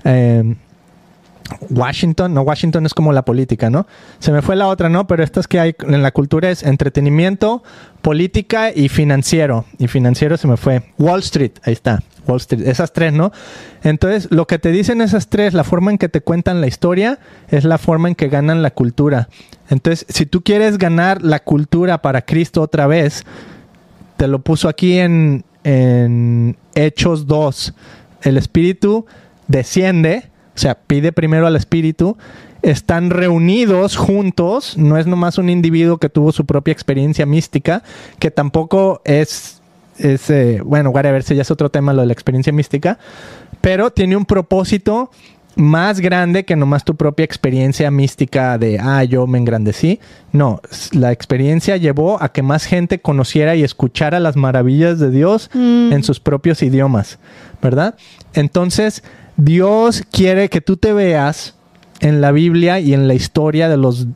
Eh, Washington, no, Washington es como la política, ¿no? Se me fue la otra, ¿no? Pero estas que hay en la cultura es entretenimiento, política y financiero. Y financiero se me fue. Wall Street, ahí está. Wall Street, esas tres, ¿no? Entonces, lo que te dicen esas tres, la forma en que te cuentan la historia, es la forma en que ganan la cultura. Entonces, si tú quieres ganar la cultura para Cristo otra vez, te lo puso aquí en, en Hechos 2. El Espíritu desciende, o sea, pide primero al Espíritu, están reunidos juntos, no es nomás un individuo que tuvo su propia experiencia mística, que tampoco es, es eh, bueno, whatever, si ya es otro tema lo de la experiencia mística, pero tiene un propósito más grande que nomás tu propia experiencia mística de, ah, yo me engrandecí. No, la experiencia llevó a que más gente conociera y escuchara las maravillas de Dios Mm. en sus propios idiomas, ¿verdad? Entonces, Dios quiere que tú te veas en la Biblia y en la historia de los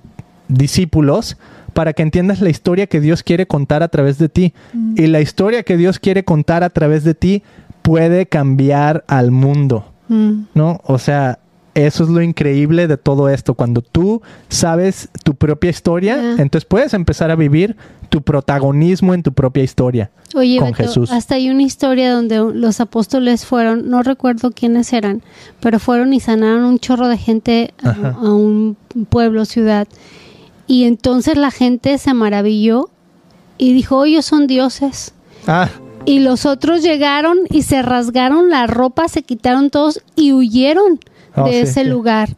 discípulos para que entiendas la historia que Dios quiere contar a través de ti. Y la historia que Dios quiere contar a través de ti puede cambiar al mundo. Mm. ¿no? O sea, eso es lo increíble de todo esto. Cuando tú sabes tu propia historia, entonces puedes empezar a vivir tu protagonismo en tu propia historia. Oye, con Beto, Jesús. hasta hay una historia donde los apóstoles fueron, no recuerdo quiénes eran, pero fueron y sanaron un chorro de gente a un pueblo, ciudad. Y entonces la gente se maravilló y dijo, ellos son dioses. Ah, Y los otros llegaron y se rasgaron la ropa, se quitaron todos y huyeron Oh, de sí, ese sí. lugar.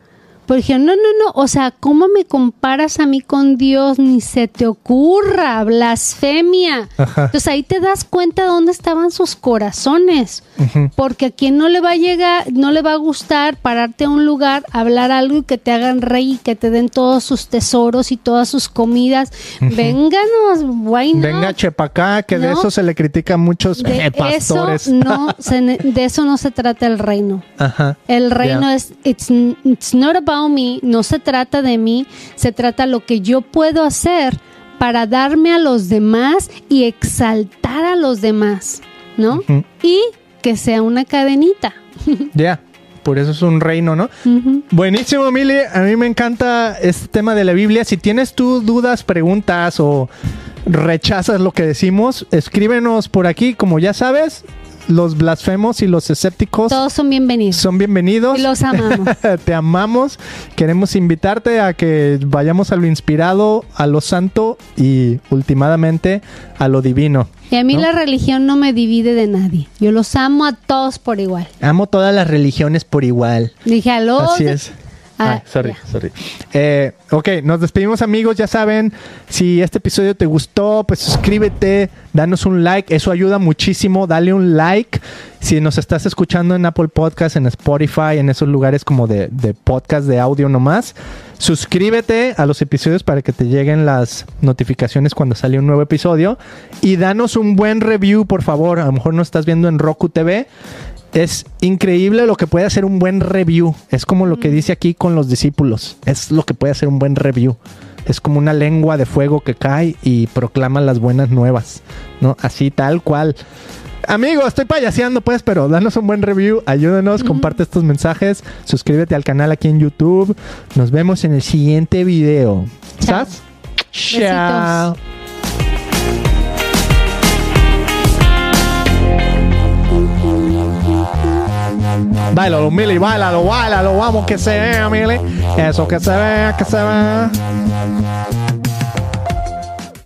Porque dijeron, no, no, no, o sea, ¿cómo me comparas a mí con Dios? Ni se te ocurra, blasfemia. Ajá. Entonces ahí te das cuenta dónde estaban sus corazones. Porque a quien no le va a llegar, no le va a gustar pararte a un lugar, hablar algo y que te hagan rey y que te den todos sus tesoros y todas sus comidas. Vénganos, why not? venga chepacá, que de eso se le critica a muchos De eh, pastores. eso no se de eso no se trata el reino. Ajá. El reino es it's, it's not about me, no se trata de mí, se trata lo que yo puedo hacer para darme a los demás y exaltar a los demás, ¿no? Y que sea una cadenita. Ya. Por eso es un reino, ¿no? Buenísimo, Mili. A mí me encanta este tema de la Biblia. Si tienes tú dudas, preguntas o rechazas lo que decimos, escríbenos por aquí. Como ya sabes, los blasfemos y los escépticos Todos son bienvenidos. son bienvenidos. Y los amamos. Te amamos. Queremos invitarte a que vayamos a lo inspirado, a lo santo y últimamente a lo divino. Y a mí ¿no? la religión no me divide de nadie. Yo los amo a todos por igual. Amo todas las religiones por igual. Dije a los Así es. Ah, Ay, sorry, sorry. Eh, ok, nos despedimos amigos, ya saben, si este episodio te gustó, pues suscríbete, danos un like, eso ayuda muchísimo, dale un like. Si nos estás escuchando en Apple Podcast, en Spotify, en esos lugares como de, de podcast de audio nomás, suscríbete a los episodios para que te lleguen las notificaciones cuando sale un nuevo episodio y danos un buen review, por favor. A lo mejor nos estás viendo en Roku TV. Es increíble lo que puede hacer un buen review. Es como lo que dice aquí con los discípulos. Es lo que puede hacer un buen review. es como una lengua de fuego que cae y proclama las buenas nuevas, ¿no? Así tal cual. Amigo, estoy payaseando pues, pero danos un buen review, ayúdanos, comparte estos mensajes, suscríbete al canal aquí en YouTube. Nos vemos en el siguiente video. ¿Sas? Chao. Bailalo, Mili, bailalo, bailalo, vamos que se vea, Mili. Eso que se vea, que se vea.